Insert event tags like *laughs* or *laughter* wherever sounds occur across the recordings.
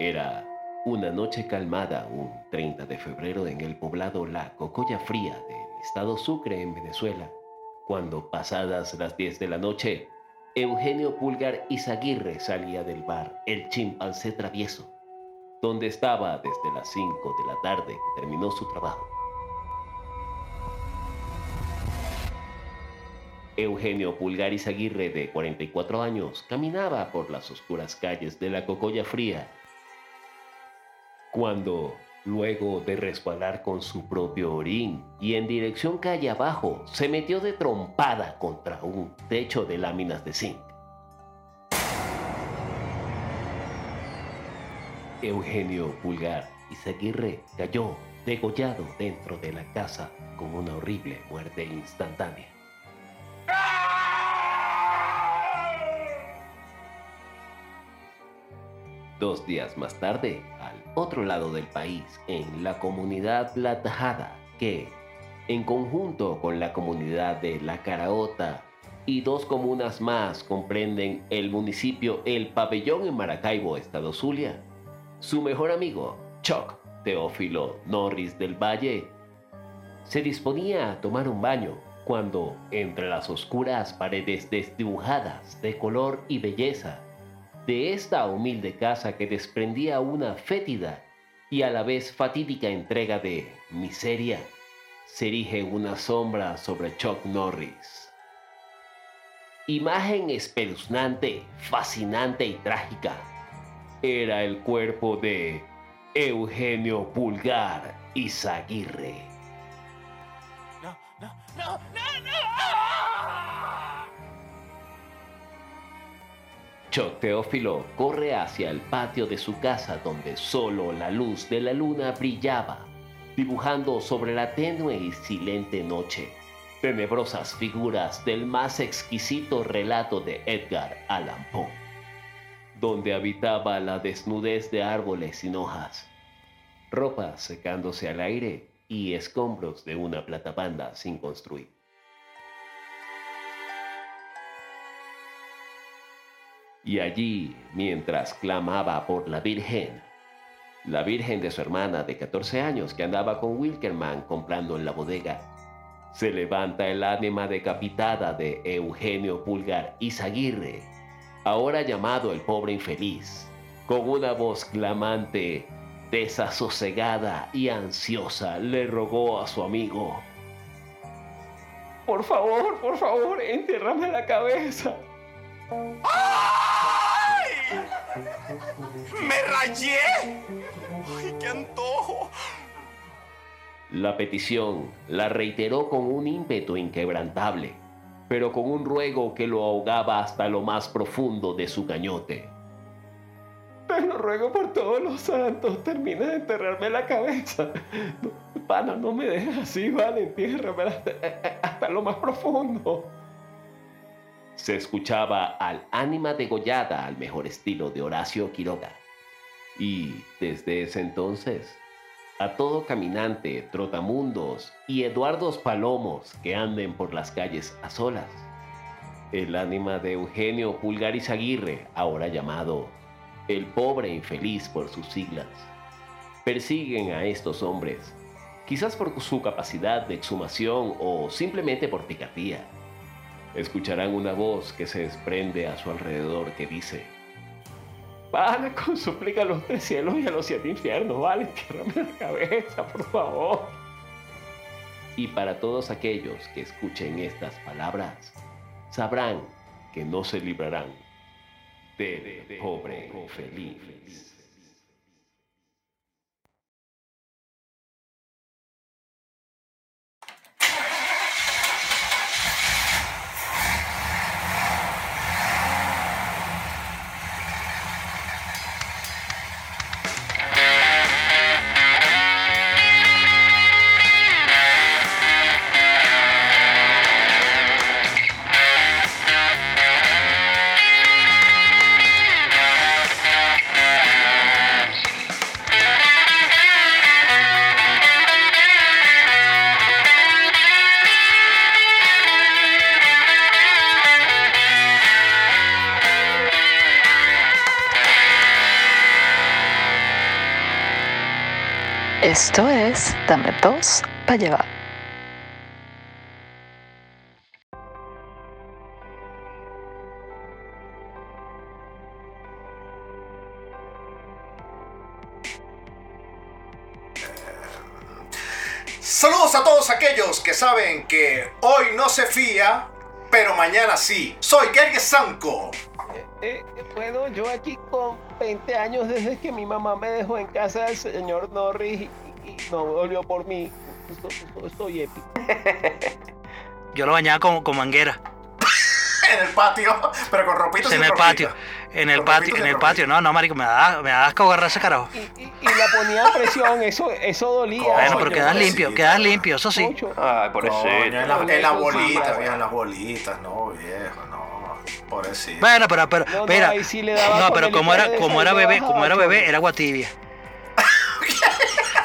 Era una noche calmada un 30 de febrero en el poblado La Cocoya Fría del estado Sucre en Venezuela, cuando pasadas las 10 de la noche, Eugenio Pulgar Izaguirre salía del bar El Chimpancé Travieso, donde estaba desde las 5 de la tarde que terminó su trabajo. Eugenio Pulgar Izaguirre, de 44 años, caminaba por las oscuras calles de la Cocoya Fría cuando, luego de resbalar con su propio orín y en dirección calle abajo, se metió de trompada contra un techo de láminas de zinc. Eugenio Pulgar Izaguirre cayó degollado dentro de la casa con una horrible muerte instantánea. Dos días más tarde, al otro lado del país, en la comunidad La Tajada, que, en conjunto con la comunidad de La Caraota y dos comunas más comprenden el municipio El Pabellón en Maracaibo, Estado Zulia, su mejor amigo, Chuck Teófilo Norris del Valle, se disponía a tomar un baño cuando, entre las oscuras paredes desdibujadas de color y belleza, de esta humilde casa que desprendía una fétida y a la vez fatídica entrega de miseria, se erige una sombra sobre Chuck Norris. Imagen espeluznante, fascinante y trágica. Era el cuerpo de Eugenio Pulgar Izaguirre. No, Chuck Teófilo corre hacia el patio de su casa donde solo la luz de la luna brillaba, dibujando sobre la tenue y silente noche tenebrosas figuras del más exquisito relato de Edgar Allan Poe, donde habitaba la desnudez de árboles sin hojas, ropa secándose al aire y escombros de una platabanda sin construir. Y allí, mientras clamaba por la Virgen, la Virgen de su hermana de 14 años que andaba con Wilkerman comprando en la bodega, se levanta el ánima decapitada de Eugenio Pulgar Izaguirre, ahora llamado el pobre infeliz, con una voz clamante, desasosegada y ansiosa, le rogó a su amigo, Por favor, por favor, entiérrame la cabeza. ¡Ay! ¡Me rayé! ¡Ay, qué antojo! La petición la reiteró con un ímpetu inquebrantable, pero con un ruego que lo ahogaba hasta lo más profundo de su cañote. Te lo ruego por todos los santos, termina de enterrarme la cabeza. pana, no me dejes así, vale, entiérrame hasta, hasta lo más profundo. Se escuchaba al ánima degollada al mejor estilo de Horacio Quiroga. Y desde ese entonces, a todo caminante, trotamundos y Eduardos Palomos que anden por las calles a solas, el ánima de Eugenio Pulgaris Aguirre, ahora llamado el pobre infeliz por sus siglas, persiguen a estos hombres, quizás por su capacidad de exhumación o simplemente por picardía. Escucharán una voz que se desprende a su alrededor que dice, Pana *laughs* con suplica a los tres cielos y a los siete infiernos, vale, tiérrame la cabeza, por favor. Y para todos aquellos que escuchen estas palabras, sabrán que no se librarán de pobre feliz. Esto es Dame dos para llevar. Saludos a todos aquellos que saben que hoy no se fía, pero mañana sí. Soy Gary Sanko. Eh, bueno, yo aquí con 20 años desde que mi mamá me dejó en casa del señor Norris no volvió por mí. Esto- Estoy épico. *laughs* Yo lo bañaba con, con manguera. *laughs* En el patio, pero con ropitos En el ropita. patio. En el Con patio, en el ropita. patio. No, no, marico, me da, me da asco agarrar ese carajo. Y, y- y la ponía a presión, eso, eso dolía. Coño, Bueno, pero quedas limpio, quedas limpio, eso sí. mucho. Ay, Coño, pobrecito. en, la- en las bolitas, viejo, en las bolitas, no, viejo, no. Pobrecito. Bueno, pero, pero, No, no, sí daba No, pero como era, como era bebé, como era bebé, era agua tibia.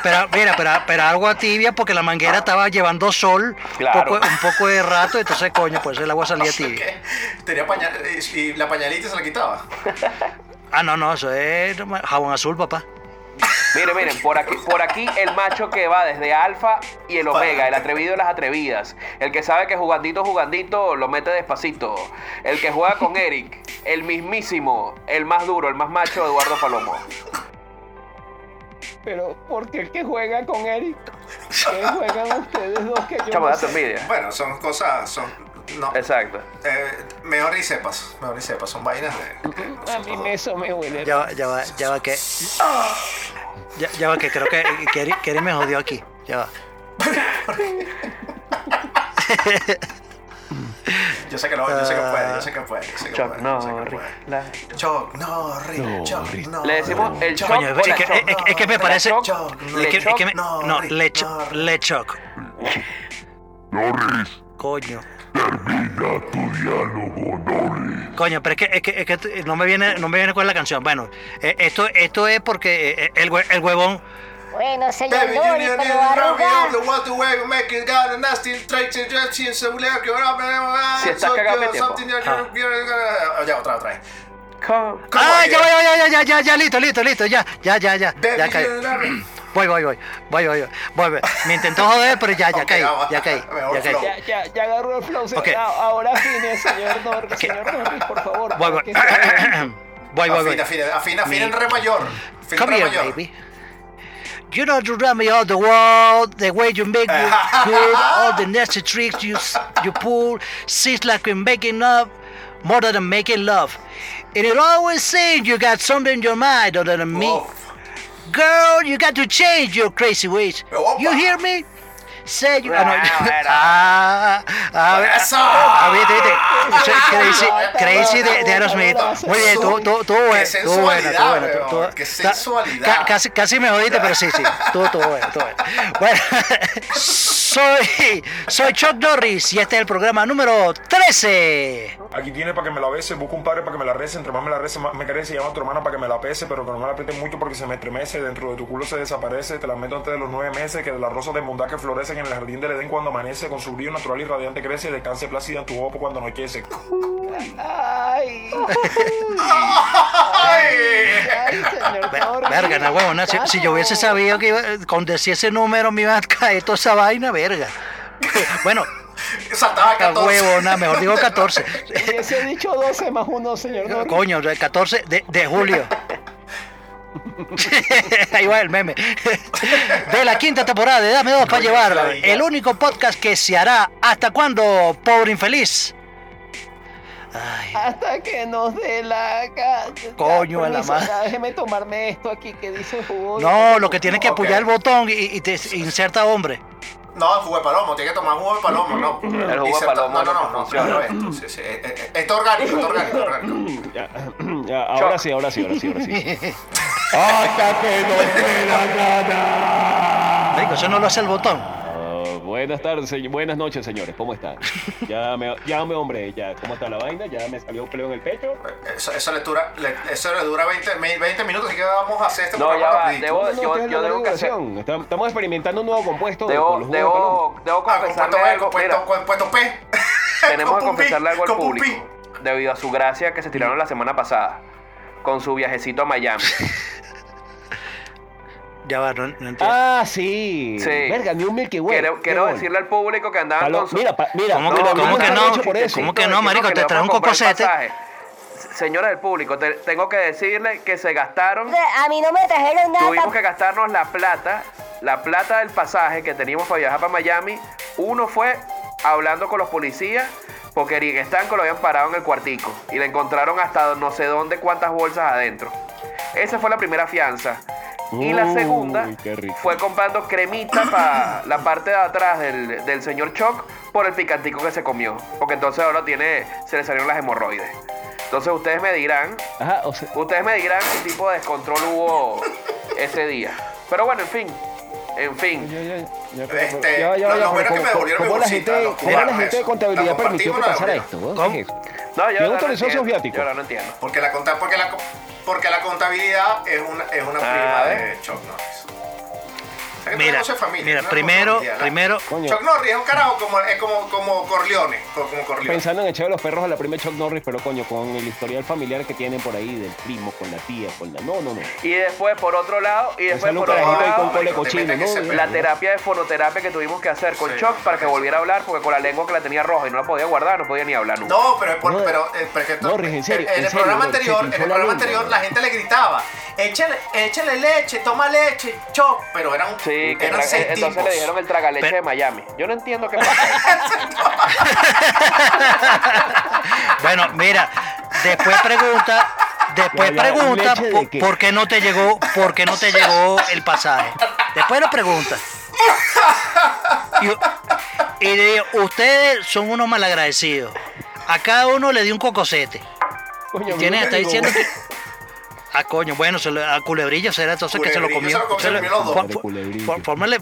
Pero, mira, pero, pero agua tibia porque la manguera estaba llevando sol Claro. poco- un poco de rato, entonces, coño, pues el agua salía *laughs* tibia. ¿Qué? Tenía pañal y y la pañalita se la quitaba. Ah, no, no, eso es jabón azul, papá. Miren, miren, por aquí, por aquí el macho que va desde alfa y el omega, el atrevido y las atrevidas. El que sabe que jugandito, jugandito, lo mete despacito. El que juega con Eric, el mismísimo, el más duro, el más macho, Eduardo Palomo. Pero porque el que juega con Eric, que juegan ustedes dos que yo Chamo, no sé. envidia. Bueno, son cosas, son. No. Exacto. Eh, mejor ni sepas, mejor ni sepas, son vainas de. de A mí me, eso me huele. Ya va, ya va, ya va que. Ya, ya va que creo que Kerry, Kerry me jodió aquí. Ya va. *laughs* *laughs* *laughs* Yo sé que lo, yo sé que puede, yo sé que puede, yo sé que puede, Norris. la- Chuck Norris, Chuck Norris. Le decimos el Chuck Coño, o es que, Chuck. es, es que me parece. Chuck, Es que, es que me- no, no, Rick, le, cho- no, Rick. le choc. Coño. Coño, pero es que, es que, es que no me viene, no me viene con la canción. Bueno, eh, esto, esto es porque eh, el, hue- el huevón. Bueno, señor Lori, pero arruga. Si estás cagado de tiempo. you're- you're- ya otra otra vez. Come. Come ¡Ah, ya, yeah. ya, ya, ya, ya, ya, ya, listo, listo, listo, ya, ya, ya, ya, Baby, ya caí. *clears throat* Voy, voy, voy, voy, voy, voy, voy. Me intentó joder, pero ya, ya caí, ya caí, ya caí. *laughs* Ya, ya, ya agarró el flow. Ahora afine, señor Norris. Señor Norris, por favor. Voy, voy, *clears throat* voy, voy, voy. Afina, afina, afina, en re mayor. Afina en Come re here, baby. You know you run me all the world, the way you make me *laughs* good, all the nasty tricks you you pull, seems like we're making up more than making love. And it always seems you got something in your mind other than me. Girl, you got to change your crazy ways. You hear me? Say you. Ah, no. *laughs* Ah, ah, ¡Eso! ah, viste, viste. Crazy, crazy de, de Aerosmith. Muy bien, tú, tú, tú, bueno, Qué tú, bueno, tú, sensualidad, bueno, qué sensualidad. ca- casi, casi me jodiste, pero sí, sí, tú, tú, bueno, tú, bueno. Bueno, *laughs* soy, soy Chuck Norris y este es el programa número 13. Aquí tiene para que me la bese, busco un padre para que me la rece, entre más me la rece, más me carece, llama a tu hermana para que me la pese, pero que no me la apriete mucho porque se me estremece, dentro de tu culo se desaparece, te la meto antes de los nueve meses, que de las rosas de bondad que florecen en el jardín del Edén cuando amanece, con su brillo natural y radiante crece, descanse plácida en tu ojo cuando anochece. Ay, ¡Ay! señor. Verga, no, huevona, si, si yo hubiese sabido que iba, con decir ese número me iba a caer toda esa vaina, verga. Bueno, Saltaba a a 14. huevona, mejor digo 14. Hubiese dicho 12 más 1, señor. Coño, el 14 de, de julio. *laughs* Ahí va el meme. De la quinta temporada de Dame Dos para llevar. El único podcast que se hará. ¿Hasta cuándo, pobre infeliz? Ay, Hasta que nos dé la. Coño, a la madre. Déjeme tomarme esto aquí que dice jugo. no, lo que tiene que apoyar el botón y, y te inserta hombre. No, jugo de palomo, tiene que tomar jugo de palomo, no. El jugo de palomo No, no, no no, no, funciona. no, esto, sí, sí, eh, eh, esto es orgánico, esto es orgánico, orgánico. Ya, *clears throat* ya, ahora sí, ahora sí, ahora sí, ahora sí. Marico, *laughs* eso no lo hace el botón. Buenas tardes, se- buenas noches, señores. ¿Cómo están? Ya me, ya me hombre, ya, ¿cómo está la vaina? Ya me salió un peleo en el pecho. Eso, eso, le dura, le- eso le dura 20, mi- 20 minutos, así que vamos a hacer este No, programa ya va, debo- No, no, yo- debo que hacer- Estamos experimentando un nuevo compuesto Debo, con los jugos de debo, debo Ah, confesarle algo. compuesto, Mira, compuesto P. *laughs* tenemos *laughs* que confesarle algo al público. Debido a su gracia que se tiraron la semana pasada. Con su viajecito a Miami. *laughs* Ya va, no, no entiendo. Ah, sí. Sí. Verga, ni un Milky Way. Quiero, quiero decirle al público que andaban Palo- con su... Mira, pa- mira. ¿Cómo no, que- no, cómo que no, no? hecho por eso. ¿Cómo que no, Decirnos marico? le Te traes un cocosete. Señora del público, te- tengo que decirle que se gastaron A mí no me trajeron nada. Tuvimos que gastarnos la plata, la plata del pasaje que teníamos para viajar para Miami. Uno fue hablando con los policías porque Eric Estanco lo habían parado en el cuartico y le encontraron hasta no sé dónde cuántas bolsas adentro. Esa fue la primera fianza. Y la Uy, segunda qué rico. fue comprando cremita para la parte de atrás del, del señor Choc por el picantico que se comió. Porque entonces ahora tiene, se le salieron las hemorroides. Entonces ustedes me dirán Ajá, o sea, Ustedes me dirán qué tipo de descontrol hubo ese día. Pero bueno, en fin. En fin. Este, lo- ya, lo bueno pero que me ¿cómo- devolvieron mi ¿Cómo la bolsita, gente, lo- cómo ya, la gente de contabilidad permitió que pasara esto? No, yo ¿Quién ahora no autorizó esos entiendo. viáticos? Yo ahora no entiendo. Porque la, conta- porque la, porque la contabilidad es una, es una Ah, prima de Chuck Norris. Mira, tenemos de familia, mira, tenemos primero, primero, Coño, Chuck Norris es un carajo como, es como, como Corleone. Como, como Corleone. pensando en echar los perros a la prima de Chuck Norris, pero coño, con el historial familiar que tienen por ahí del primo, con la tía, con la... No, no, no. Y después, por otro lado, y después, un por otro con lado, te cochino, ¿no? la terapia de fonoterapia que tuvimos que hacer con Sí, no, para que volviera a hablar, porque con la lengua que la tenía roja y no la podía guardar, no podía ni hablar nunca. No, pero, es por- No, pero, eh, pero es que esto- Norris, en serio, en, en el serio, programa anterior, en el la programa anterior la gente le gritaba, échale, échale leche, toma leche, Chuck, pero eran, Sí, que eran tra- seis entonces tipos. le dijeron el tragaleche Pero- de Miami. Yo no entiendo qué *laughs* pasa. *laughs* bueno, mira, después pregunta, después Ya, ya, pregunta ¿leche de por, qué? por qué no te llegó, por qué no te llegó el pasaje. Después lo pregunta. Y, y le digo, ustedes son unos malagradecidos. A cada uno le di un cocosete. Coño, hasta me diciendo que. Ah, coño, bueno, se lo- a culebrillo será entonces que se lo comió. se lo comió, Fórmale,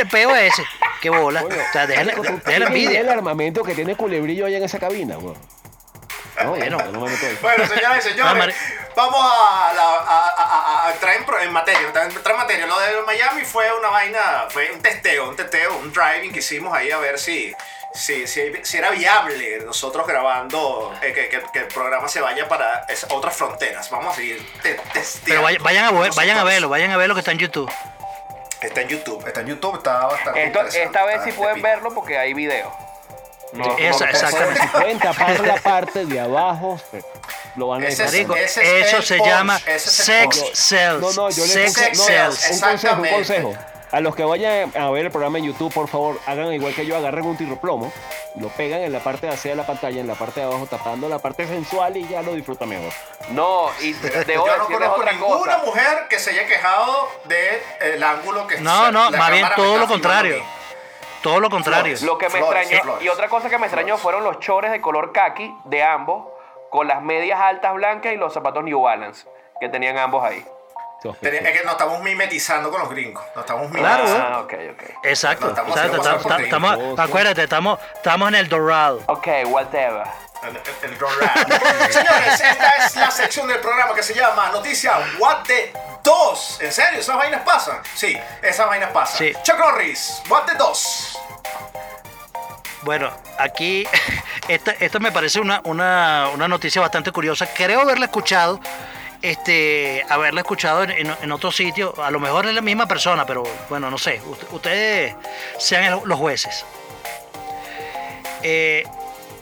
el peo a ese. Qué bola. O sea, déjale, marico, *laughs* ¿tú déjale envidia. el armamento que tiene Culebrillo allá en esa cabina. No, Bueno. no me meto ahí. Bueno, señoras y Ah, señores, Mari- vamos a, la- a- a- a- a entrar en, materia, entrar en materia. Lo de Miami fue una vaina, fue un testeo, un testeo, un driving que hicimos ahí a ver si, si, si, si era viable nosotros grabando, eh, que, que- que el programa se vaya para es- otras fronteras. Vamos a seguir te- testeando. Pero vaya- vayan a, ver- vayan a verlo, vayan a verlo que está en YouTube. Está en YouTube, está en YouTube, está bastante Esto, esta vez sí de pueden verlo porque hay video. No, Esa- exactamente. Si pueden tapar la parte de abajo, lo van a Ese es- dejar. Marico, ese es eso se punch, llama ese es el sex punch. cells. No, no, yo les sex Sex no, cells. Un consejo, un Exactamente. consejo. A los que vayan a ver el programa en YouTube, por favor, hagan igual que yo, agarren un tirroplomo, lo pegan en la parte de hacia de la pantalla, en la parte de abajo, tapando la parte sensual y ya lo disfruta mejor. No, y debo *laughs* Yo no conozco otra ninguna cosa. mujer que se haya quejado del ángulo que No, se- no, la más bien cámara me todo está lo contrario. filmando a mí. Todo lo contrario. Flores. Lo que me Flores, extrañó, flores. y otra cosa que me extrañó fueron los chores de color khaki de ambos, con las medias altas blancas y los zapatos New Balance, que tenían ambos ahí. Es que nos estamos mimetizando con los gringos. Nos estamos Claro, mimetizando. Ah, ok, ok. Exacto. Estamos exacto, estamos- acuérdate, estamos, estamos en el Dorado. Ok, whatever. El, el-. *laughs* Señores, esta es la sección del programa que se llama Noticia What the 2. ¿En serio? ¿Esas vainas pasan? Sí, esas vainas pasan. Sí. Chuck Norris, What the 2. Bueno, aquí *laughs* esta, esto me parece una, una, una noticia bastante curiosa. Creo haberla escuchado, este, haberla escuchado en, en- en otro sitio. A lo mejor es la misma persona, pero bueno, no sé. Ust- Ustedes sean los jueces. Eh,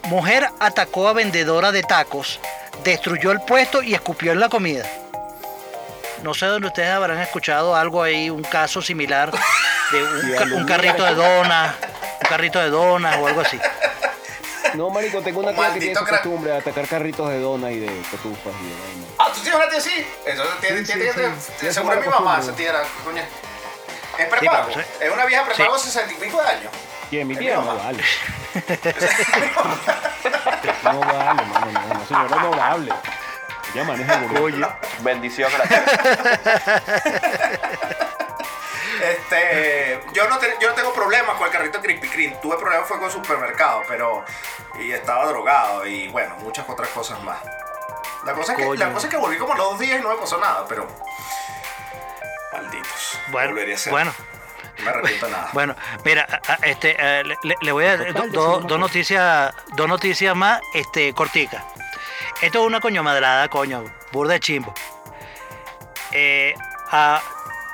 mujer atacó a vendedora de tacos, destruyó el puesto y escupió en la comida. No sé dónde ustedes habrán escuchado algo ahí, un caso similar de un, *laughs* ca- un carrito de donas, un carrito de donas o algo así. No, marico, tengo una Un tía que tiene esa costumbre de atacar carritos de dona y de cotufas y de vaina. Ah, ¿tú tienes una tía así? Eso tiene, Sí, tiene, sí, tiene- seguro es mi mamá, esa tía era, coño. Es prepago. Es una vieja prepago. 60 y pico de años. ¿Quién? Mi tía no vale. *laughs* No vale, mano, no, no, señora no hable. Ella maneja el. Bendición a la *laughs* Este, yo no, te- yo no tengo problemas con el carrito Krispy Kreme. Tuve problemas fue con el supermercado, pero y estaba drogado y bueno, muchas otras cosas más. La cosa es que, Coño. la cosa es que volví como los dos días y no me pasó nada, pero malditos. Bueno, Volvería a ser. bueno, No me arrepiento nada. bueno, mira, este, eh, le, voy a Total, do- dos noticias, dos noticias más, este, corticas. Esto es una coño madrada, coño, burda de chimbo. Eh, a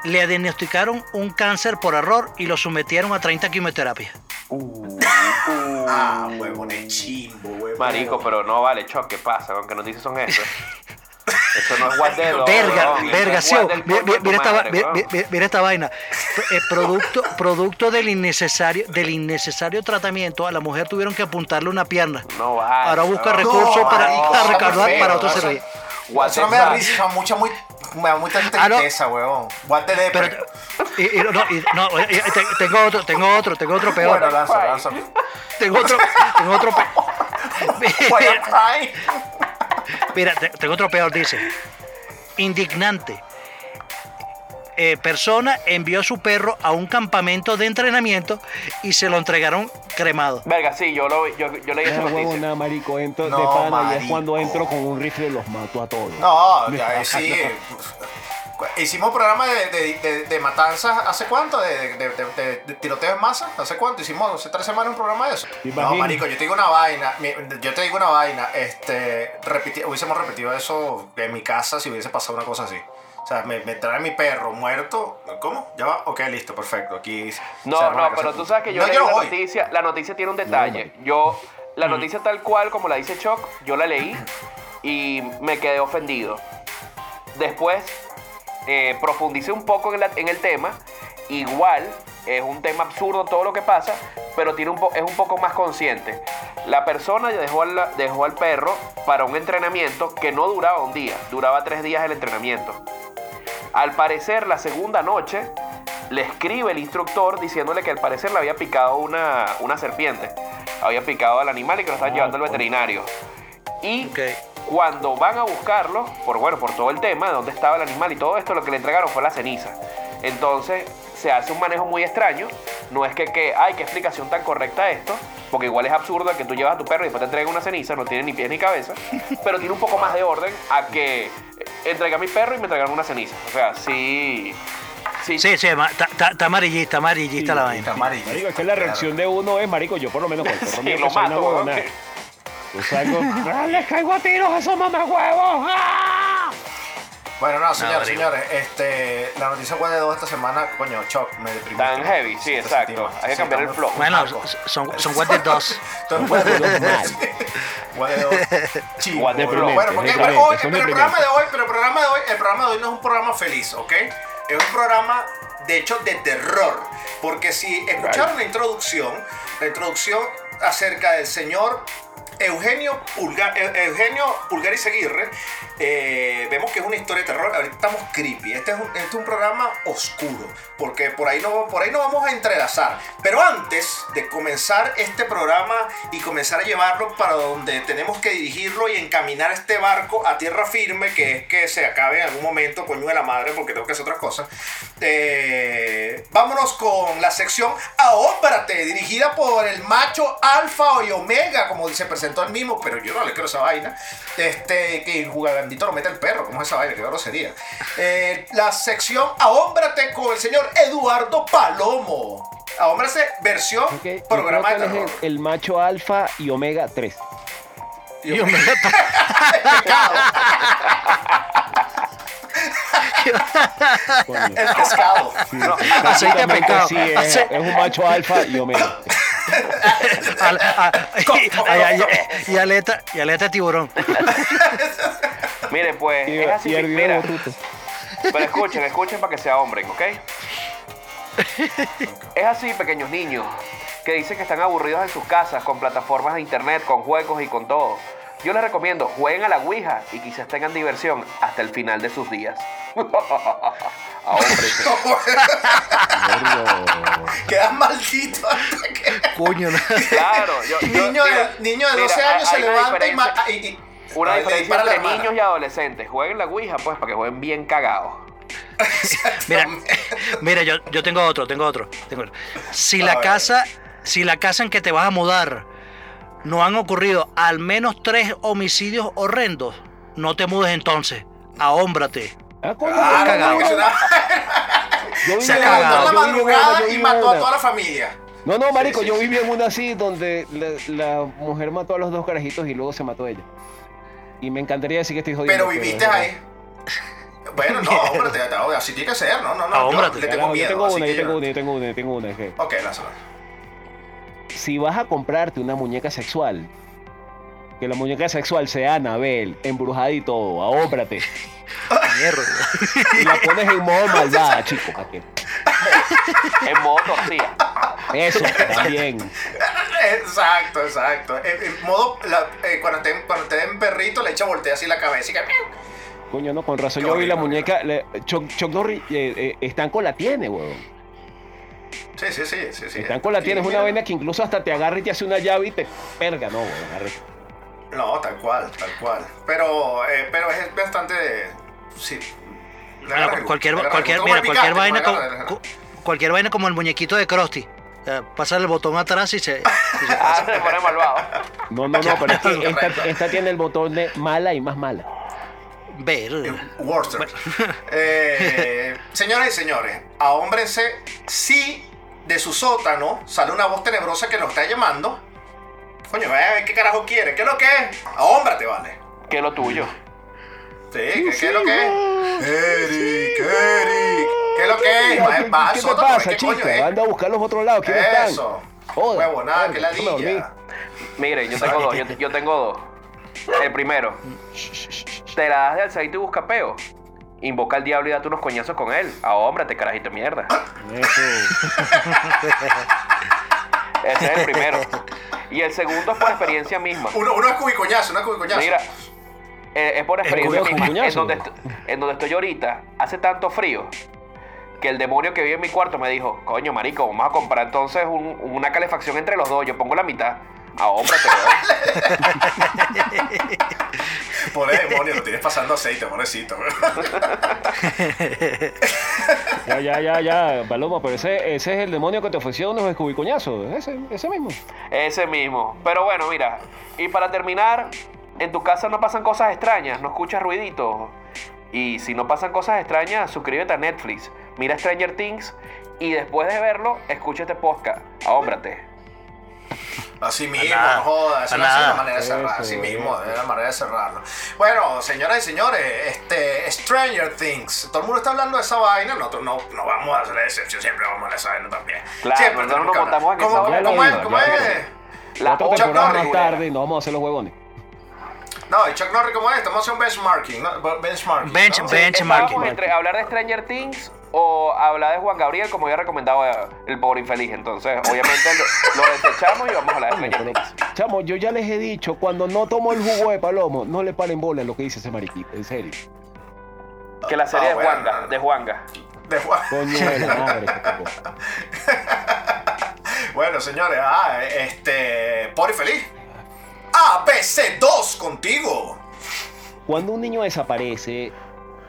le diagnosticaron un cáncer por error y lo sometieron a 30 quimioterapias. *laughs* Ah, huevón, es chimbo, huevón. Marico, pero no vale, choc, ¿qué pasa? Aunque noticias son eso. *laughs* Eso no es guardero. Verga, eso verga, es sí, mira, esta, va- madre, mira- weón. mira- mira esta vaina. Eh, producto, *laughs* producto del innecesario, del innecesario tratamiento, a la mujer tuvieron que apuntarle una pierna. No vale. Ahora busca no. recursos para, marico, para recaudar feo, para otro servicio. Eso no me da risa, mucha, muy, me da mucha Ah, no. tristeza, huevón. What the Pero, depre. y- y- no, y- no, te- tengo otro, tengo otro, tengo otro peor. Bueno, lanza, lanza. Tengo otro, tengo otro peor. *laughs* *laughs* Mira, te- tengo otro peor, dice. Indignante. Eh, persona envió a su perro a un campamento de entrenamiento y se lo entregaron cremado. Verga, sí, yo, lo, yo, yo leí esa noticia. nada, marico, entro No, de pana y es cuando entro con un rifle y los mato a todos. No, ya sí. Hicimos un programa de, de, de, de matanzas hace cuánto, de, de, de, de- de tiroteo en masa, hace cuánto, hicimos hace tres semanas un programa de eso. No, marico, yo te digo una vaina, yo te digo una vaina, este, repiti- hubiésemos repetido eso en mi casa si hubiese pasado una cosa así. O sea, me, me trae mi perro muerto, ¿cómo? ¿Ya va? Ok, listo, perfecto, aquí... No, no, pero tú sabes que yo No, leí la voy. noticia. La noticia tiene un detalle. Yo, la noticia tal cual como la dice Choc, yo la leí y me quedé ofendido. Después eh, profundicé un poco en, la- en el tema. Igual es un tema absurdo todo lo que pasa, pero tiene un po- es un poco más consciente. La persona dejó al, dejó al perro para un entrenamiento que no duraba un día, duraba tres días el entrenamiento. Al parecer, la segunda noche le escribe el instructor diciéndole que al parecer le había picado una, una serpiente. Había picado al animal y que lo estaban llevando al veterinario. Y cuando van a buscarlo, por bueno, por todo el tema de dónde estaba el animal y todo esto, lo que le entregaron fue la ceniza. Entonces se hace un manejo muy extraño. No es que, que ay, qué explicación tan correcta esto, porque igual es absurdo que tú llevas a tu perro y después te entregan una ceniza, no tiene ni pies ni cabeza, *laughs* pero tiene un poco más de orden a que eh, entregué a mi perro y me entregaron una ceniza. O sea, sí. Sí, Sí, sí, ma- está- está está amarillista, amarillista la vaina. Está amarillo. Marico, es que la reacción de uno es, marico, yo por lo menos con el *laughs* perro Sí, lo una mato, huevona. weón. Yo salgo, ¡ah, les caigo a tiros a esos mamahuevos! ¡Ah! Bueno, no, señores, señores, este, la noticia web de dos esta semana, coño, shock, me deprimí. Tan heavy, sí, exacto. Hay que cambiar el flow. Bueno, son, son *laughs* what the dos. Entonces, *laughs* What the dos mal. What the dos. Chivo, What the bueno, porque hoy, son el programa de hoy, pero el programa de hoy, el programa de hoy no es un programa feliz, ¿ok? Es un programa, de hecho, de terror. Porque si escucharon la introducción, la introducción acerca del señor Eugenio Pulgar, Eu- Eugenio Pulgar y Seguirre, eh, vemos que es una historia de terror. Ahorita estamos creepy. Este es un, este es un programa oscuro, porque por ahí, no, por ahí no vamos a entrelazar. Pero antes de comenzar este programa y comenzar a llevarlo para donde tenemos que dirigirlo y encaminar este barco a tierra firme, que es que se acabe en algún momento, coño de la madre, porque tengo que hacer otras cosas. eh, vámonos con la sección Ahómbrate, dirigida por el macho alfa y omega, como se presentó el mismo, pero yo no le quiero esa vaina. Este, que el jugandito lo mete el perro, ¿cómo es esa vaina? Qué grosería. Eh, la sección Ahómbrate con el señor Eduardo Palomo. Ahómbrate, versión Ok, y programa creo de que él terror. es el, el macho alfa y omega 3. Y omega- *laughs* Pecado. El pescado. Aceite de pescado. Sí, es, Ace- es un macho alfa y omega. al- a- y- aleta, y aleta de tiburón. Miren, pues, Y, es así. y mira, pero escuchen, escuchen para que se ahombren, ¿ok? Es así, pequeños niños, que dicen que están aburridos en sus casas con plataformas de internet, con juegos y con todo. Yo les recomiendo, jueguen a la Ouija y quizás tengan diversión hasta el final de sus días. *laughs* Ahómbrense. *laughs* *laughs* Quedas maldito hasta que. Coño, no. Claro, yo, yo- Niño mira, de, niño de mira, 12 hay- años se levanta y, ma- y- y- Una diferencia a entre hermana. niños y adolescentes. Jueguen la Ouija, pues, para que jueguen bien cagados. Mira, mira, yo, yo tengo otro, tengo otro. tengo otro. Si A la ver. casa, si la casa en que te vas a mudar no han ocurrido al menos tres homicidios horrendos, no te mudes entonces. Ahómbrate. Ah, Ah, cagado. yo Se levantó la madrugada y mató a toda la familia. No, no, marico, Sí, sí, yo viví en una así donde la, la mujer mató a los dos carajitos y luego se mató ella. Y me encantaría decir que estoy jodiendo. Pero viviste verdad. ahí. Bueno, no, hombre, así tiene que ser, no, no, no. Ahómbrate. yo le tengo miedo. yo tengo una, yo tengo yo- una, yo tengo una, yo tengo una. Ok, lánzalo. Si vas a comprarte una muñeca sexual, que la muñeca sexual sea Anabel, embrujada y todo, ahómbrate. Mierda. Y la pones en modo malvada, chico. ¿para qué? En modo torcida. Eso, también. Exacto, exacto. En, en modo, la- eh, cuando, te, cuando te den perrito, le echa voltea así la cabeza y que... Coño, no, con razón Qué yo vi la muñeca. Chuck, Chuck Norris, eh, eh, Estanco la tiene, weón. Sí, sí, sí, sí. sí. Estanco la Sí, tiene, es una mira. vaina que incluso hasta te agarra y te hace una llave y te perga, no, arre. No, tal cual, tal cual. Pero, eh, pero es bastante... Sí. Bueno, el cualquier, cualquier, el mira, el cualquier vaina, como el cualquier vaina como el muñequito de Krusty. Eh, Pasa el botón atrás y se, y se Ah, se pone malvado. No, no, no, pero es que *laughs* esta, tiene el botón de mala y más mala. Ver. Worcester. Eh, señoras y señores, ahómbrense si de su sótano sale una voz tenebrosa que nos está llamando. Coño, eh, ¿qué carajo quiere? ¿Qué es lo que es? Ahómbrate, vale. Que es lo tuyo. Sí, ¿qué, qué es lo que es? Eric, Eric. ¿Qué es lo que es? ¿Qué, qué te sótano, pasa, ¿qué coño chica? es? Anda a buscar los otros lados. ¿Quiénes están? Eso. Joder, Huevo, nada, verga, que ladilla. Miren, yo tengo dos, yo, yo tengo dos. El primero, te la das de alzadito y busca peo. Invoca al diablo y date unos coñazos con él. Ahómbrate, carajito de mierda. Eso. *laughs* Ese es el primero. Y el segundo es por experiencia misma. Uno, uno es cubicoñazo, uno es cubicoñazo. Mira, eh, es por experiencia misma. En donde, en donde estoy ahorita, hace tanto frío que el demonio que vive en mi cuarto me dijo, coño, marico, vamos a comprar entonces un- una calefacción entre los dos. Yo pongo la mitad. Ahómbrate, weón. *laughs* Pobre demonio, lo tienes pasando aceite, pobrecito. *laughs* Ya, ya, ya, ya, Paloma, pero ese, ese es el demonio que te ofreció unos escubicoñazos. Ese, ese mismo. Ese mismo. Pero bueno, mira. Y para terminar, en tu casa no pasan cosas extrañas, no escuchas ruiditos. Y si no pasan cosas extrañas, suscríbete a Netflix, mira Stranger Things y después de verlo, escucha este podcast. Ahómbrate. Así mismo, nada, no jodas, esa a no es nada. la manera de cerrar, así mismo, es la manera de cerrarlo. Bueno, señoras y señores, este, Stranger Things, todo el mundo está hablando de esa vaina, nosotros no, no vamos a hacer excepción, siempre vamos a hacer esa vaina también. Claro, siempre nosotros tenemos nos en esa ¿Cómo, cómo Ya es? ¿Cómo es? La Otra temporada Norris, más tarde y nos vamos a hacer los huevones. No, y Chuck Norris, ¿cómo es? Estamos haciendo un benchmarking, ¿no? Benchmarking. Bench- ¿no? Estábamos Benchmarking. entre hablar de Stranger Things o hablar de Juan Gabriel, como ya recomendaba el pobre infeliz. Entonces, obviamente lo, lo desechamos y vamos a hablar de Things. chamo, yo ya les he dicho, cuando no tomo el jugo de palomo, no le paren bola a lo que dice ese mariquito, en serio. Que la serie Ah, de bueno, Juanga, no, no. de Juanga. De Juan. Coño de la madre. *laughs* Bueno, señores, ah, este. Pori feliz. ABC2 contigo. Cuando un niño desaparece,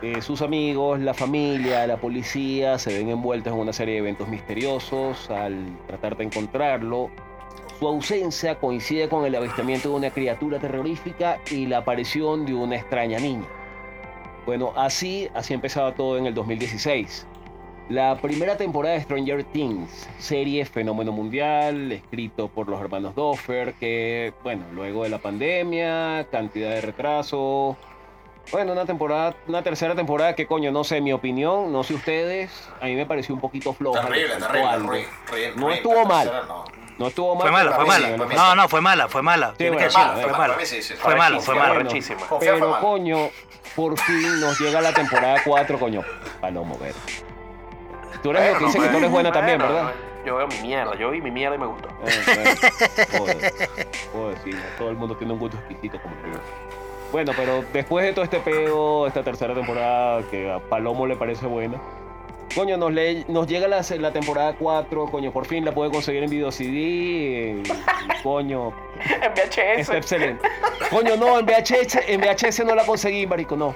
eh, sus amigos, la familia, la policía se ven envueltos en una serie de eventos misteriosos al tratar de encontrarlo. Su ausencia coincide con el avistamiento de una criatura terrorífica y la aparición de una extraña niña. Bueno, así, así empezaba todo en el 2016. La primera temporada de Stranger Things, serie fenómeno mundial, escrito por los hermanos Doffer, que, bueno, luego de la pandemia, cantidad de retraso, bueno, una temporada, una tercera temporada que, coño, no sé, mi opinión, no sé ustedes, a mí me pareció un poquito floja. le Terrible, terrible. ruin, No estuvo mal. no. No estuvo mal. Fue mala, fue mala. No, no, fue mala, fue mala. Bueno, decirlo, mala, fue fue mala. sí, sí, Fue mala, fue mala. Pero, coño, por fin nos llega la temporada 4, coño, Palomo, ver. Tú eres que dice que tú eres buena también, ¿verdad? Yo veo mi mierda, yo vi mi mierda y me gustó. Eh, bueno, *laughs* joder, sí, todo el mundo tiene un gusto exquisito como yo. Bueno, pero después de todo este pedo, esta tercera temporada que a Palomo le parece buena, coño, nos, le- nos llega la, la temporada 4, coño, por fin la puede conseguir en video CD, coño, *laughs* En VHS. está excelente. Coño, no, en VHS, en VHS no la conseguí, marico, no.